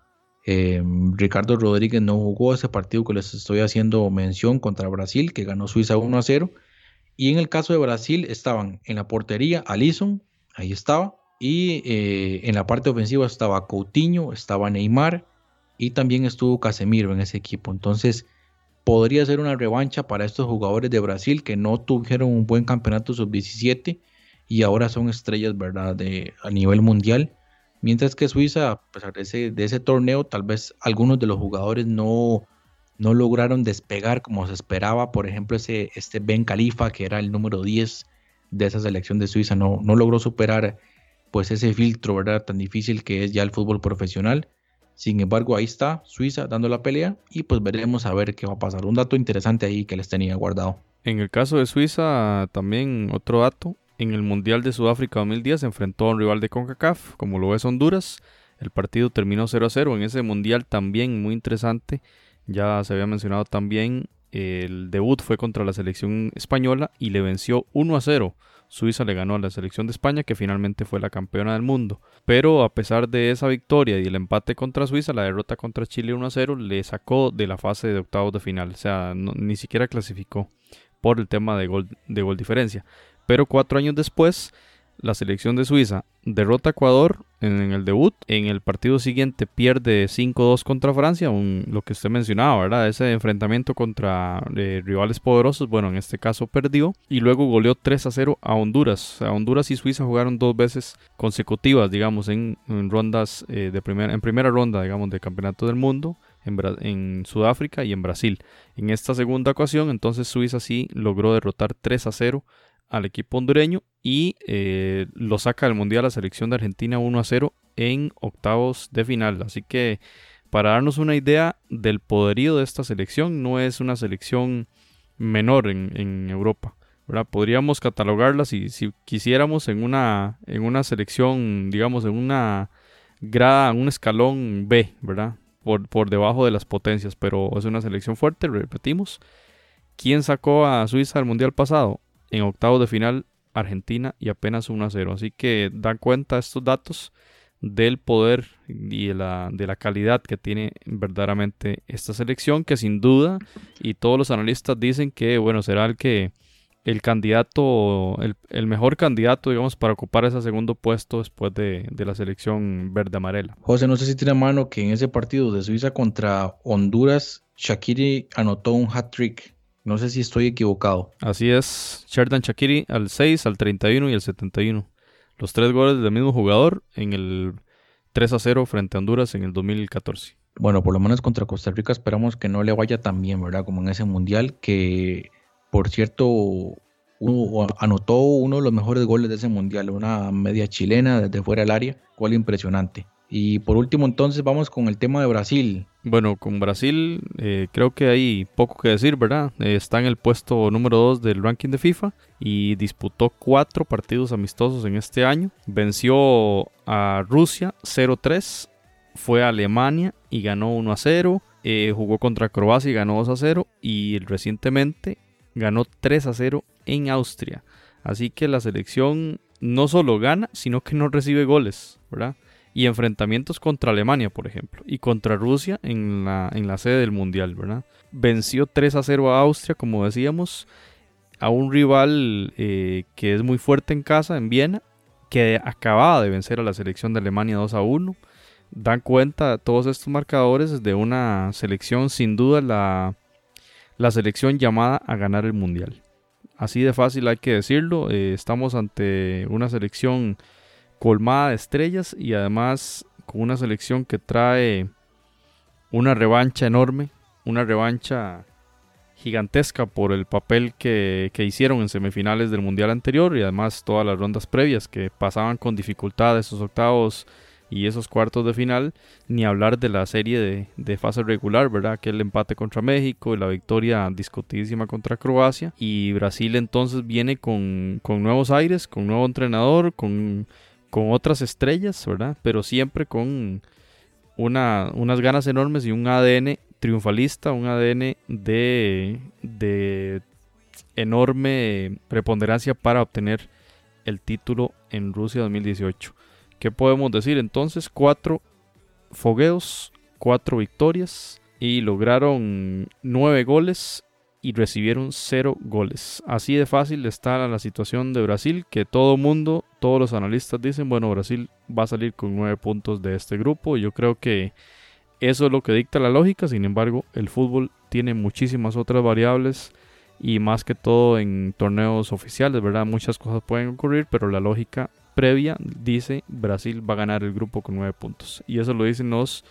Speaker 1: Em, Ricardo Rodríguez no jugó ese partido que les estoy haciendo mención contra Brasil, que ganó Suiza 1 a 0 y en el caso de Brasil estaban en la portería Alisson, ahí estaba. Y eh, en la parte ofensiva estaba Coutinho, estaba Neymar y también estuvo Casemiro en ese equipo. Entonces podría ser una revancha para estos jugadores de Brasil que no tuvieron un buen campeonato sub-17 y ahora son estrellas ¿verdad? De, a nivel mundial. Mientras que Suiza, a pesar de ese, de ese torneo, tal vez algunos de los jugadores no, no lograron despegar como se esperaba. Por ejemplo, ese, este Ben Khalifa, que era el número 10 de esa selección de Suiza, no, logró superar pues ese filtro. Tan difícil que es ya el fútbol profesional. Sin embargo, ahí está Suiza dando la pelea y pues veremos a ver qué va a pasar. Un dato interesante ahí que les tenía guardado.
Speaker 2: En el caso de Suiza, también otro dato. En el Mundial de Sudáfrica 2010 se enfrentó a un rival de CONCACAF, como lo es Honduras. El partido terminó 0 a 0. En ese Mundial también muy interesante ya se había mencionado también, el debut fue contra la selección española y le venció 1 a 0. Suiza le ganó a la selección de España que finalmente fue la campeona del mundo. Pero a pesar de esa victoria y el empate contra Suiza, la derrota contra Chile 1 a 0 le sacó de la fase de octavos de final. O sea, ni siquiera clasificó por el tema de gol, de gol diferencia. Pero cuatro años después la selección de Suiza derrota a Ecuador en, el debut. En el partido siguiente pierde 5-2 contra Francia, lo que usted mencionaba, ¿verdad? Ese enfrentamiento contra eh, rivales poderosos. Bueno, en este caso perdió. Y luego goleó 3-0 a Honduras. O Honduras y Suiza jugaron dos veces consecutivas, digamos, en, rondas eh, de primera, en primera ronda, digamos, de campeonato del mundo. En, en, Sudáfrica y en Brasil. En esta segunda ocasión, entonces Suiza sí logró derrotar 3 a 0 al equipo hondureño y eh, lo saca del Mundial la selección de Argentina 1 a 0 en octavos de final. Así que para darnos una idea del poderío de esta selección, no es una selección menor en, Europa. Podríamos catalogarlas si, si quisiéramos en una, en una selección, digamos, en una grada, un escalón B, ¿verdad? Por, por debajo de las potencias, pero es una selección fuerte, repetimos. ¿Quién sacó a Suiza al Mundial pasado? En octavo de final, Argentina y apenas 1 a 0. Así que dan cuenta estos datos del poder y de la, de la calidad que tiene verdaderamente esta selección, que sin duda, y todos los analistas dicen que, bueno, será el que el candidato, el, mejor candidato, digamos, para ocupar ese segundo puesto después de, de la selección verde-amarela.
Speaker 1: José, no sé si tiene mano que en ese partido de Suiza contra Honduras, Shakiri anotó un hat-trick. No sé si estoy equivocado.
Speaker 2: Así es, Sherdan Shakiri al 6, al 31 y al 71. Los tres goles del mismo jugador en el 3 a 0 frente a Honduras en el 2014.
Speaker 1: Bueno, por lo menos contra Costa Rica esperamos que no le vaya tan bien, ¿verdad? Como en ese mundial, que por cierto anotó uno de los mejores goles de ese mundial, una media chilena desde fuera del área, cual impresionante. Y por último, entonces vamos con el tema de Brasil.
Speaker 2: Bueno, con Brasil eh, creo que hay poco que decir, ¿verdad? Eh, está en el puesto número 2 del ranking de FIFA y disputó cuatro partidos amistosos en este año. Venció a Rusia 0-3, fue a Alemania y ganó 1-0. Eh, jugó contra Croacia y ganó 2-0. Y recientemente ganó 3-0 en Austria. Así que la selección no solo gana, sino que no recibe goles, ¿verdad? Y enfrentamientos contra Alemania, por ejemplo, y contra Rusia en la, en la sede del Mundial, ¿verdad? Venció 3 a 0 a Austria, como decíamos, a un rival eh, que es muy fuerte en casa, en Viena, que acababa de vencer a la selección de Alemania 2 a 1. Dan cuenta todos estos marcadores de una selección, sin duda, la, la selección llamada a ganar el Mundial. Así de fácil hay que decirlo. Eh, estamos ante una selección colmada de estrellas y además con una selección que trae una revancha enorme, una revancha gigantesca por el papel que, hicieron en semifinales del Mundial anterior y además todas las rondas previas que pasaban con dificultad esos octavos y esos cuartos de final, ni hablar de la serie de, de fase regular, ¿verdad? Aquel empate contra México y la victoria discutidísima contra Croacia. Y Brasil entonces viene con, con nuevos aires, con nuevo entrenador, con con otras estrellas, ¿verdad? Pero siempre con una, unas ganas enormes y un ADN triunfalista, un ADN de, de enorme preponderancia para obtener el título en Rusia 2018. ¿Qué podemos decir entonces? Cuatro fogueos, cuatro victorias y lograron nueve goles y recibieron cero goles. Así de fácil está la situación de Brasil, que todo mundo, todos los analistas dicen, bueno, Brasil va a salir con nueve puntos de este grupo. Yo creo que eso es lo que dicta la lógica, sin embargo, el fútbol tiene muchísimas otras variables y más que todo en torneos oficiales, ¿verdad? Muchas cosas pueden ocurrir, pero la lógica previa dice Brasil va a ganar el grupo con nueve puntos. Y eso lo dicen los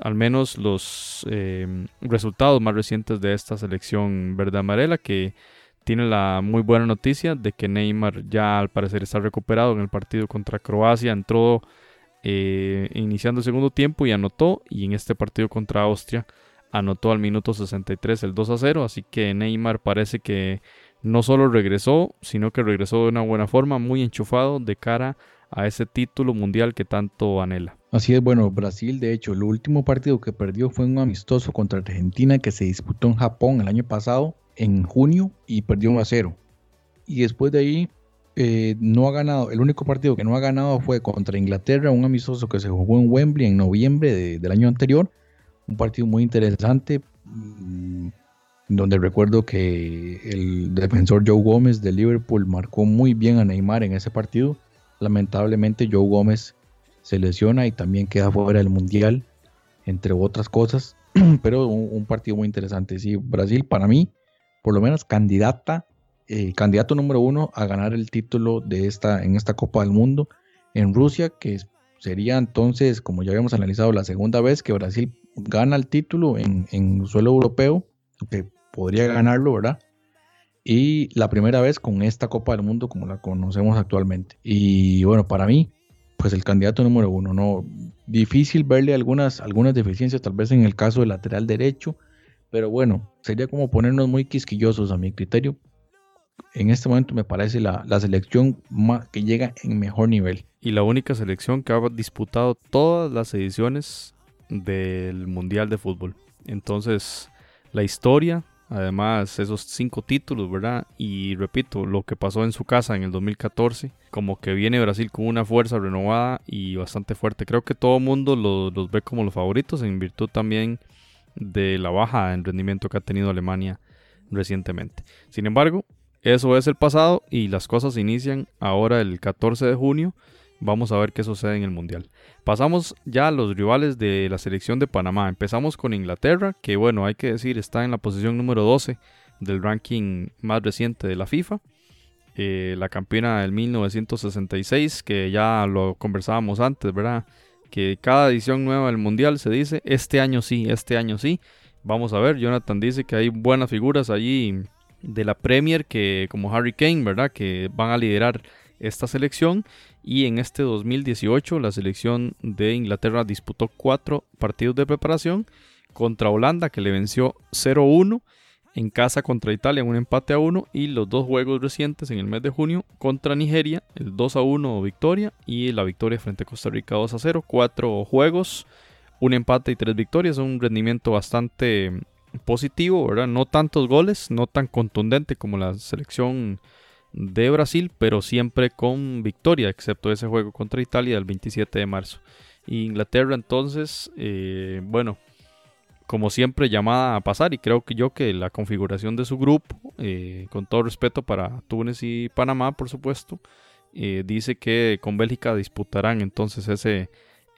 Speaker 2: al menos los em, resultados más recientes de esta selección verde amarela que tiene la muy buena noticia de que Neymar ya al parecer está recuperado en el partido contra Croacia, entró eh, iniciando el segundo tiempo y anotó y en este partido contra Austria anotó al minuto 63 el 2 a 0, así que Neymar parece que no solo regresó, sino que regresó de una buena forma, muy enchufado de cara a ese título mundial que tanto anhela.
Speaker 1: Así es, bueno, Brasil de hecho el último partido que perdió fue un amistoso contra Argentina que se disputó en Japón el año pasado, en junio, y perdió 1 a 0. Y después de ahí eh, no ha ganado, el único partido que no ha ganado fue contra Inglaterra, un amistoso que se jugó en Wembley en noviembre del año anterior, un partido muy interesante, mm, donde recuerdo que el defensor Joe Gómez de Liverpool marcó muy bien a Neymar en ese partido Lamentablemente Joe Gómez se lesiona y también queda fuera del Mundial, entre otras cosas, <clears throat> pero un, partido muy interesante. Sí, Brasil para mí, por lo menos candidata, eh, candidato número uno a ganar el título de esta, en esta Copa del Mundo en Rusia, que sería entonces, como ya habíamos analizado, la segunda vez que Brasil gana el título en, en suelo europeo, que podría ganarlo, ¿verdad? Y la primera vez con esta Copa del Mundo como la conocemos actualmente. Y bueno, para mí, pues el candidato número uno, no difícil verle algunas, algunas deficiencias, tal vez en el caso del lateral derecho, pero bueno, sería como ponernos muy quisquillosos a mi criterio. en este momento me parece la, selección que llega en mejor nivel.
Speaker 2: Y la única selección que ha disputado todas las ediciones del Mundial de Fútbol. Entonces, la historia, además esos cinco títulos, ¿verdad? Y repito, lo que pasó en su casa en el 2014, como que viene Brasil con una fuerza renovada y bastante fuerte. Creo que todo el mundo los, ve como los favoritos en virtud también de la baja en rendimiento que ha tenido Alemania recientemente. Sin embargo, eso es el pasado y las cosas inician ahora el 14 de junio. Vamos a ver qué sucede en el Mundial. Pasamos ya a los rivales de la selección de Panamá. Empezamos con Inglaterra, que bueno, hay que decir, está en la posición número 12 del ranking más reciente de la FIFA. Eh, la campeona del 1966, que ya lo conversábamos antes, ¿verdad? Que cada edición nueva del Mundial se dice, este año sí, este año sí. Vamos a ver, Jonathan dice que hay buenas figuras allí de la Premier que como Harry Kane, ¿verdad? Que van a liderar esta selección y en este 2018 la selección de Inglaterra disputó cuatro partidos de preparación contra Holanda que le venció 0-1 en casa contra Italia un empate a 1 y los dos juegos recientes en el mes de junio contra Nigeria el 2 1 victoria y la victoria frente a Costa Rica 2 0 cuatro juegos un empate y tres victorias un rendimiento bastante positivo, ¿verdad? No tantos goles, no tan contundente como la selección de Brasil, pero siempre con victoria, excepto ese juego contra Italia el 27 de marzo. Inglaterra entonces, eh, bueno, como siempre llamada a pasar y creo que yo que la configuración de su grupo, eh, con todo respeto para Túnez y Panamá, por supuesto, eh, dice que con Bélgica disputarán entonces ese,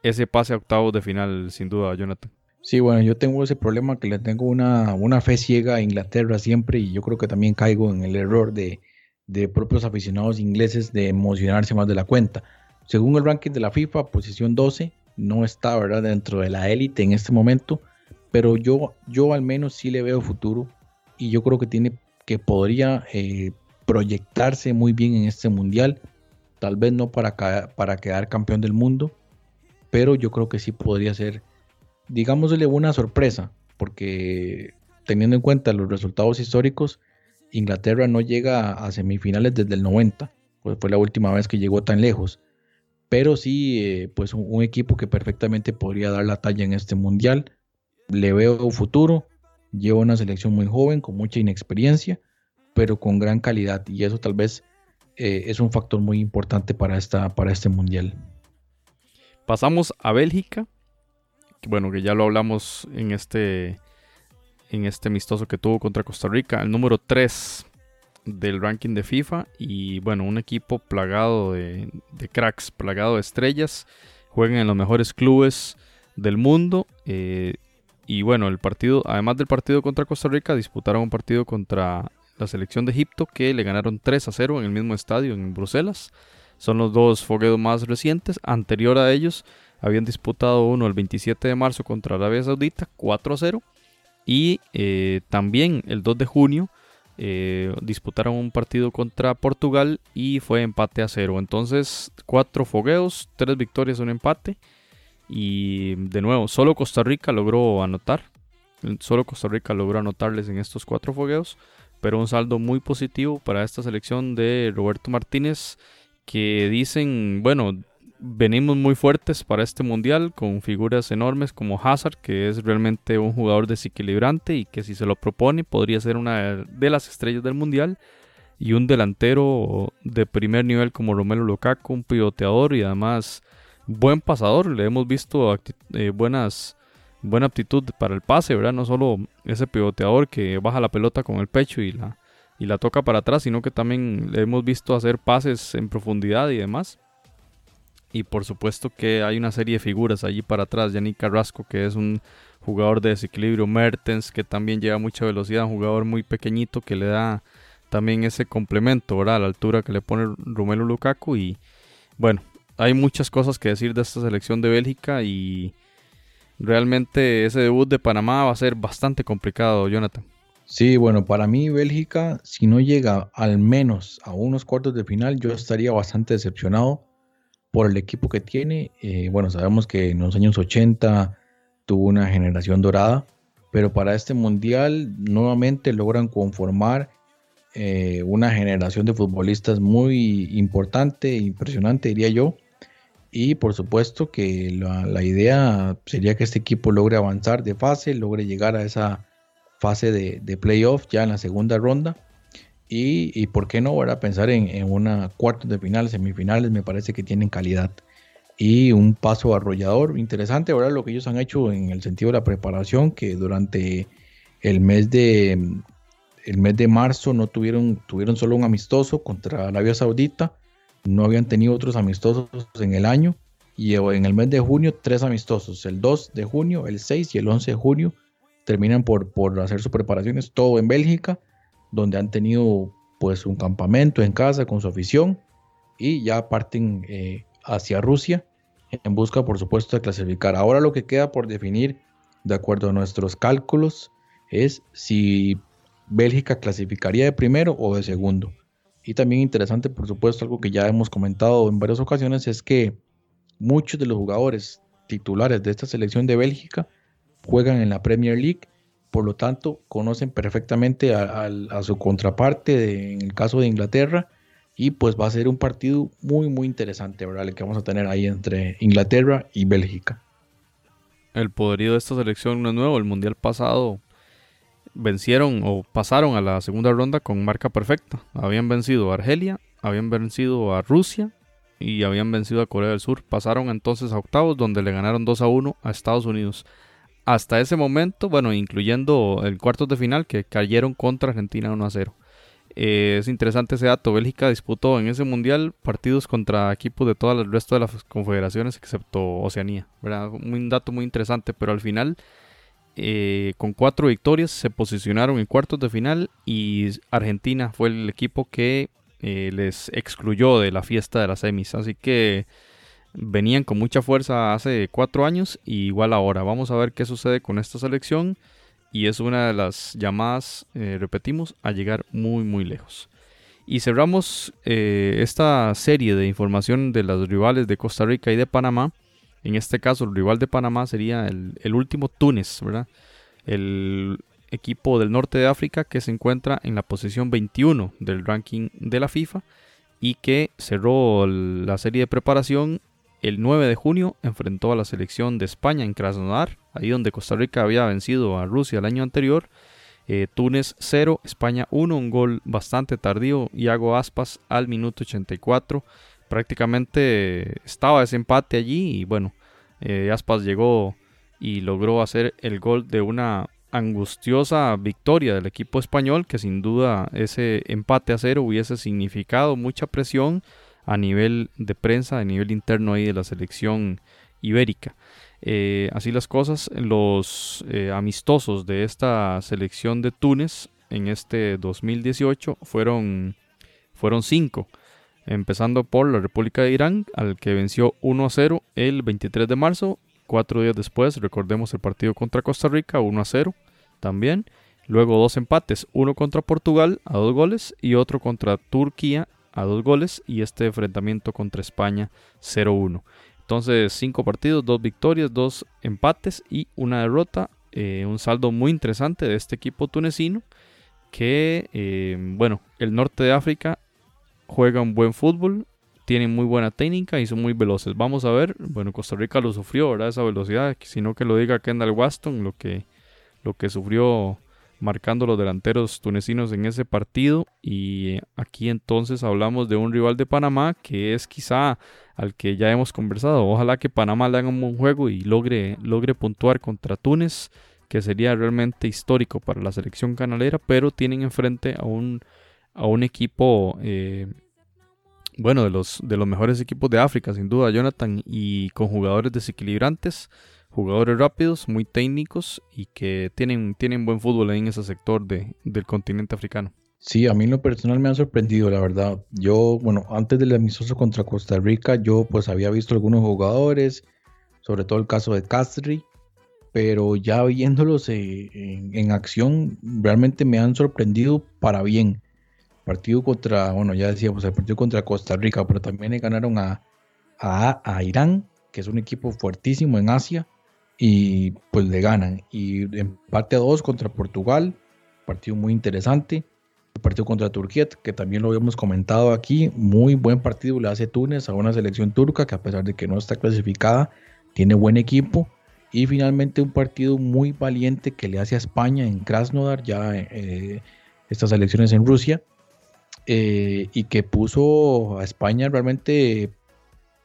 Speaker 2: ese pase a octavos de final, sin duda, Jonathan.
Speaker 1: Sí, bueno, yo tengo ese problema que le tengo una, una fe ciega a Inglaterra siempre y yo creo que también caigo en el error de, de propios aficionados ingleses de emocionarse más de la cuenta. Según el ranking de la FIFA, posición 12, no está ¿verdad? dentro de la élite en este momento, pero yo, yo al menos sí le veo futuro y yo creo que tiene que podría eh, proyectarse muy bien en este mundial, tal vez no para, para quedar campeón del mundo, pero yo creo que sí podría ser digámosle una sorpresa, porque teniendo en cuenta los resultados históricos, Inglaterra no llega a semifinales desde el 90, pues fue la última vez que llegó tan lejos. Pero sí, eh, pues un, equipo que perfectamente podría dar la talla en este mundial. Le veo futuro, lleva una selección muy joven, con mucha inexperiencia, pero con gran calidad. Y eso tal vez eh, es un factor muy importante para, esta, para este mundial.
Speaker 2: Pasamos a Bélgica, bueno, que ya lo hablamos en este, en este amistoso que tuvo contra Costa Rica, el número 3 del ranking de FIFA y bueno, un equipo plagado de, cracks, plagado de estrellas, juegan en los mejores clubes del mundo eh, y bueno, el partido, además del partido contra Costa Rica, disputaron un partido contra la selección de Egipto que le ganaron 3 a 0 en el mismo estadio en Bruselas. Son los dos fogueos más recientes. Anterior a ellos habían disputado uno el 27 de marzo contra Arabia Saudita, 4-0. Y eh, también el 2 de junio eh, disputaron un partido contra Portugal y fue empate a 0. Entonces, cuatro fogueos, tres victorias, un empate. Y de nuevo, solo Costa Rica logró anotar. Solo Costa Rica logró anotarles en estos cuatro fogueos. Pero un saldo muy positivo para esta selección de Roberto Martínez. Que dicen, bueno, venimos muy fuertes para este mundial con figuras enormes como Hazard, que es realmente un jugador desequilibrante y que si se lo propone podría ser una de las estrellas del mundial. Y un delantero de primer nivel como Romelu Lukaku, un pivoteador y además buen pasador. Le hemos visto eh, buenas, buena aptitud para el pase, ¿verdad? No solo ese pivoteador que baja la pelota con el pecho y la, y la toca para atrás, sino que también le hemos visto hacer pases en profundidad y demás. Y por supuesto que hay una serie de figuras allí para atrás. Yannick Carrasco, que es un jugador de desequilibrio. Mertens, que también lleva mucha velocidad. Un jugador muy pequeñito que le da también ese complemento. A la altura que le pone Romelu Lukaku. Y bueno, hay muchas cosas que decir de esta selección de Bélgica. Y realmente ese debut de Panamá va a ser bastante complicado, Jonathan.
Speaker 1: Sí, bueno, para mí Bélgica, si no llega al menos a unos cuartos de final, yo estaría bastante decepcionado por el equipo que tiene. Eh, bueno, sabemos que en los años 80 tuvo una generación dorada, pero para este mundial nuevamente logran conformar eh, una generación de futbolistas muy importante, impresionante, diría yo. Y por supuesto que la, idea sería que este equipo logre avanzar de fase, logre llegar a esa fase de, de playoff ya en la segunda ronda. Y, por qué no, ahora pensar en, una cuarto de final, semifinales, me parece que tienen calidad y un paso arrollador interesante. Ahora lo que ellos han hecho en el sentido de la preparación, que durante el mes de el mes de marzo no tuvieron, tuvieron solo un amistoso contra Arabia Saudita, no habían tenido otros amistosos en el año, y en el mes de junio tres amistosos, el 2 de junio, el 6 y el 11 de junio, terminan por, por hacer sus preparaciones, todo en Bélgica, donde han tenido pues un campamento en casa con su afición, y ya parten eh, hacia Rusia en busca, por supuesto, de clasificar. Ahora lo que queda por definir, de acuerdo a nuestros cálculos, es si Bélgica clasificaría de primero o de segundo. Y también interesante, por supuesto, algo que ya hemos comentado en varias ocasiones, es que muchos de los jugadores titulares de esta selección de Bélgica juegan en la Premier League, por lo tanto conocen perfectamente a, su contraparte en el caso de Inglaterra y pues va a ser un partido muy muy interesante, ¿verdad? El que vamos a tener ahí entre Inglaterra y Bélgica.
Speaker 2: El poderío de esta selección no es nuevo, el mundial pasado vencieron o pasaron a la segunda ronda con marca perfecta. Habían vencido a Argelia, habían vencido a Rusia y habían vencido a Corea del Sur. Pasaron entonces a octavos donde le ganaron 2 a 1 a Estados Unidos. Hasta ese momento, bueno, incluyendo el cuarto de final que cayeron contra Argentina 1 a 0. Eh, es interesante ese dato. Bélgica disputó en ese mundial partidos contra equipos de todo el resto de las confederaciones excepto Oceanía. Un dato muy interesante, pero al final eh, con cuatro victorias se posicionaron en cuartos de final y Argentina fue el equipo que eh, les excluyó de la fiesta de las semis. Así que venían con mucha fuerza hace cuatro años y igual ahora. Vamos a ver qué sucede con esta selección y es una de las llamadas, eh, repetimos, a llegar muy muy lejos. Y cerramos esta serie de información de las rivales de Costa Rica y de Panamá en este caso, el rival de Panamá sería el, último Túnez, ¿verdad? El equipo del norte de África que se encuentra en la posición 21 del ranking de la FIFA y que cerró la serie de preparación el 9 de junio, enfrentó a la selección de España en Krasnodar, ahí donde Costa Rica había vencido a Rusia el año anterior. Eh, Túnez 0, España 1, un gol bastante tardío, Iago Aspas al minuto 84 prácticamente estaba ese empate allí y bueno, eh, Aspas llegó y logró hacer el gol de una angustiosa victoria del equipo español que sin duda ese empate a cero hubiese significado mucha presión a nivel de prensa, a nivel interno ahí de la selección ibérica. Eh, así las cosas, los eh, amistosos de esta selección de Túnez en este 2018 fueron, fueron cinco empezando por la República de Irán, al que venció 1 a 0 el 23 de marzo. Cuatro días después, recordemos el partido contra Costa Rica, 1 a 0 también. Luego dos empates, uno contra Portugal a dos goles y otro contra Turquía a dos goles y este enfrentamiento contra España 0-1. Entonces cinco partidos, dos victorias, dos empates y una derrota. Eh, un saldo muy interesante de este equipo tunecino que, eh, bueno, el norte de África juegan buen fútbol, tienen muy buena técnica y son muy veloces. Vamos a ver, bueno, Costa Rica lo sufrió, ¿verdad? Esa velocidad, sino que lo diga Kendall Waston, lo que, lo que sufrió marcando los delanteros tunecinos en ese partido. Y aquí entonces hablamos de un rival de Panamá que es quizá al que ya hemos conversado. Ojalá que Panamá le haga un buen juego y logre, logre puntuar contra Túnez, que sería realmente histórico para la selección canalera, pero tienen enfrente a un a un equipo, eh, bueno, de los, de los mejores equipos de África, sin duda, Jonathan, y con jugadores desequilibrantes, jugadores rápidos, muy técnicos y que tienen, tienen buen fútbol ahí en ese sector de, del continente africano.
Speaker 1: Sí, a mí en lo personal me ha sorprendido, la verdad. Yo, bueno, antes del amistoso contra Costa Rica, yo pues había visto algunos jugadores, sobre todo el caso de Castri, pero ya viéndolos eh, en, acción, realmente me han sorprendido para bien partido contra, bueno, ya decíamos, el partido contra Costa Rica, pero también le ganaron a, a, Irán, que es un equipo fuertísimo en Asia, y pues le ganan. Y empate a dos contra Portugal, partido muy interesante. el partido contra Turquía, que también lo habíamos comentado aquí, muy buen partido le hace Túnez a una selección turca que a pesar de que no está clasificada, tiene buen equipo. Y finalmente un partido muy valiente que le hace a España en Krasnodar, ya eh, estas elecciones en Rusia, eh, y que puso a España realmente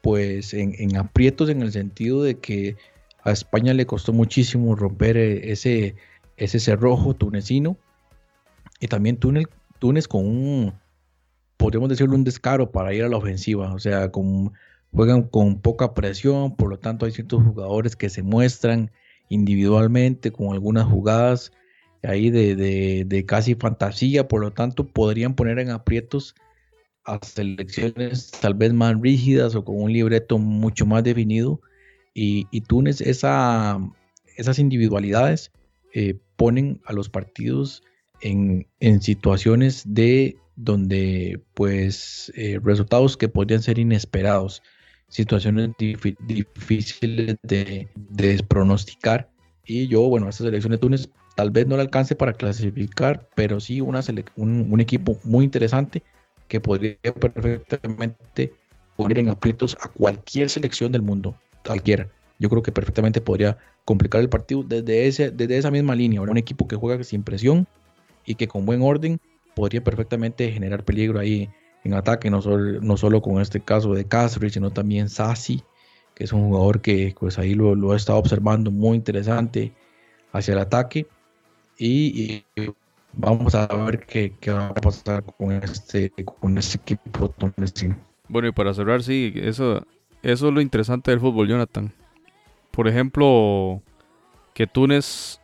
Speaker 1: pues en, aprietos en el sentido de que a España le costó muchísimo romper eh, ese, ese cerrojo tunecino. Y también Túnez, con un, podríamos decirlo, un descaro para ir a la ofensiva, o sea, con, juegan con poca presión, por lo tanto hay ciertos jugadores que se muestran individualmente con algunas jugadas ahí de, de casi fantasía, por lo tanto podrían poner en aprietos a selecciones tal vez más rígidas o con un libreto mucho más definido. Y, y Túnez, esa, esas individualidades eh, ponen a los partidos en, situaciones de donde pues eh, resultados que podrían ser inesperados, situaciones difíciles de, de pronosticar. Y yo, bueno, esta selección de Túnez tal vez no le alcance para clasificar, pero sí una un, un equipo muy interesante que podría perfectamente poner en aprietos a cualquier selección del mundo, cualquiera. Yo creo que perfectamente podría complicar el partido desde, ese, desde esa misma línea. un equipo que juega sin presión y que con buen orden podría perfectamente generar peligro ahí en ataque, no solo, no solo con este caso de Castro, sino también Sassi, que es un jugador que pues ahí lo, lo he estado observando muy interesante hacia el ataque. y vamos a ver qué, va a pasar con este, con este equipo
Speaker 2: Bueno, y para cerrar, sí, eso, eso es lo interesante del fútbol, Jonathan. Por ejemplo, que Túnez,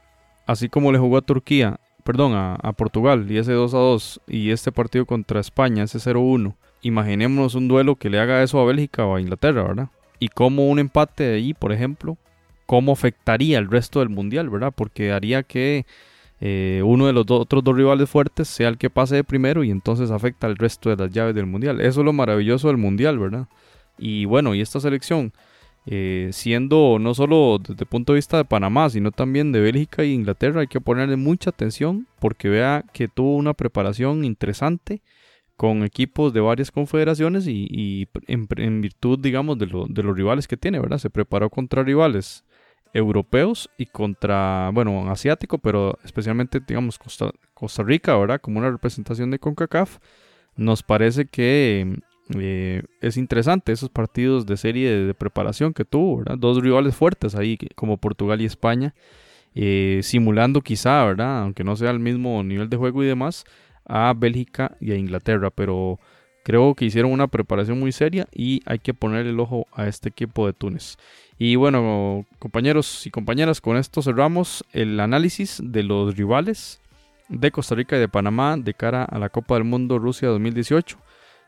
Speaker 2: así como le jugó a Turquía, perdón, a, Portugal, y ese 2 a 2, y este partido contra España, ese 0-1, imaginémonos un duelo que le haga eso a Bélgica o a Inglaterra, ¿verdad? Y cómo un empate de ahí, por ejemplo, cómo afectaría el resto del mundial, ¿verdad? Porque haría que eh, uno de los otros dos rivales fuertes sea el que pase de primero y entonces afecta al resto de las llaves del mundial. Eso es lo maravilloso del mundial, ¿verdad? Y bueno, y esta selección, eh, siendo no solo desde el punto de vista de Panamá, sino también de Bélgica e Inglaterra, hay que ponerle mucha atención porque vea que tuvo una preparación interesante con equipos de varias confederaciones y, en, virtud, digamos, de, de los rivales que tiene, ¿verdad? Se preparó contra rivales europeos y contra, bueno, asiático, pero especialmente, digamos, Costa, Costa Rica, ¿verdad? Como una representación de CONCACAF, nos parece que eh, es interesante esos partidos de serie de, preparación que tuvo. Dos rivales fuertes ahí, como Portugal y España, eh, simulando quizá, ¿verdad? Aunque no sea el mismo nivel de juego y demás, a Bélgica y a Inglaterra, pero creo que hicieron una preparación muy seria y hay que poner el ojo a este equipo de Túnez. Y bueno, compañeros y compañeras, con esto cerramos el análisis de los rivales de Costa Rica y de Panamá de cara a la Copa del Mundo Rusia 2018.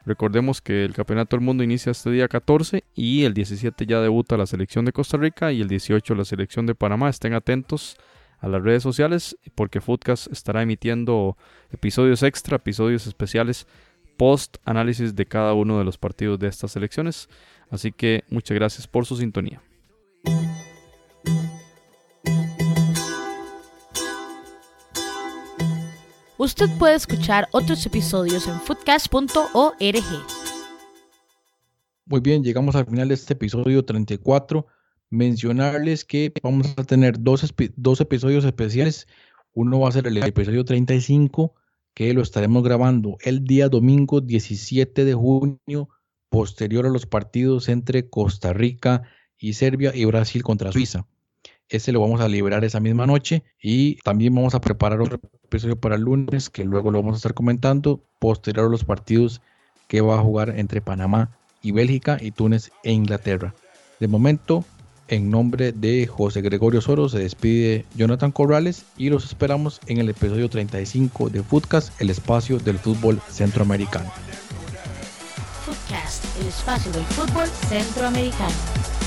Speaker 2: Recordemos que el Campeonato del Mundo inicia este día 14 y el 17 ya debuta la selección de Costa Rica y el 18 la selección de Panamá. Estén atentos a las redes sociales porque Footcast estará emitiendo episodios extra, episodios especiales post análisis de cada uno de los partidos de estas selecciones. Así que muchas gracias por su sintonía.
Speaker 3: Usted puede escuchar otros episodios en foodcast.org.
Speaker 1: Muy bien, llegamos al final de este episodio 34. Mencionarles que vamos a tener dos, dos episodios especiales. Uno va a ser el episodio 35, que lo estaremos grabando el día domingo 17 de junio, posterior a los partidos entre Costa Rica y Serbia y Brasil contra Suiza. Ese lo vamos a liberar esa misma noche y también vamos a preparar otro episodio para el lunes que luego lo vamos a estar comentando posterior a los partidos que va a jugar entre Panamá y Bélgica y Túnez e Inglaterra. De momento, en nombre de José Gregorio Soro se despide Jonathan Corrales y los esperamos en el episodio 35 de Footcast, el espacio del fútbol centroamericano
Speaker 3: el espacio del fútbol centroamericano.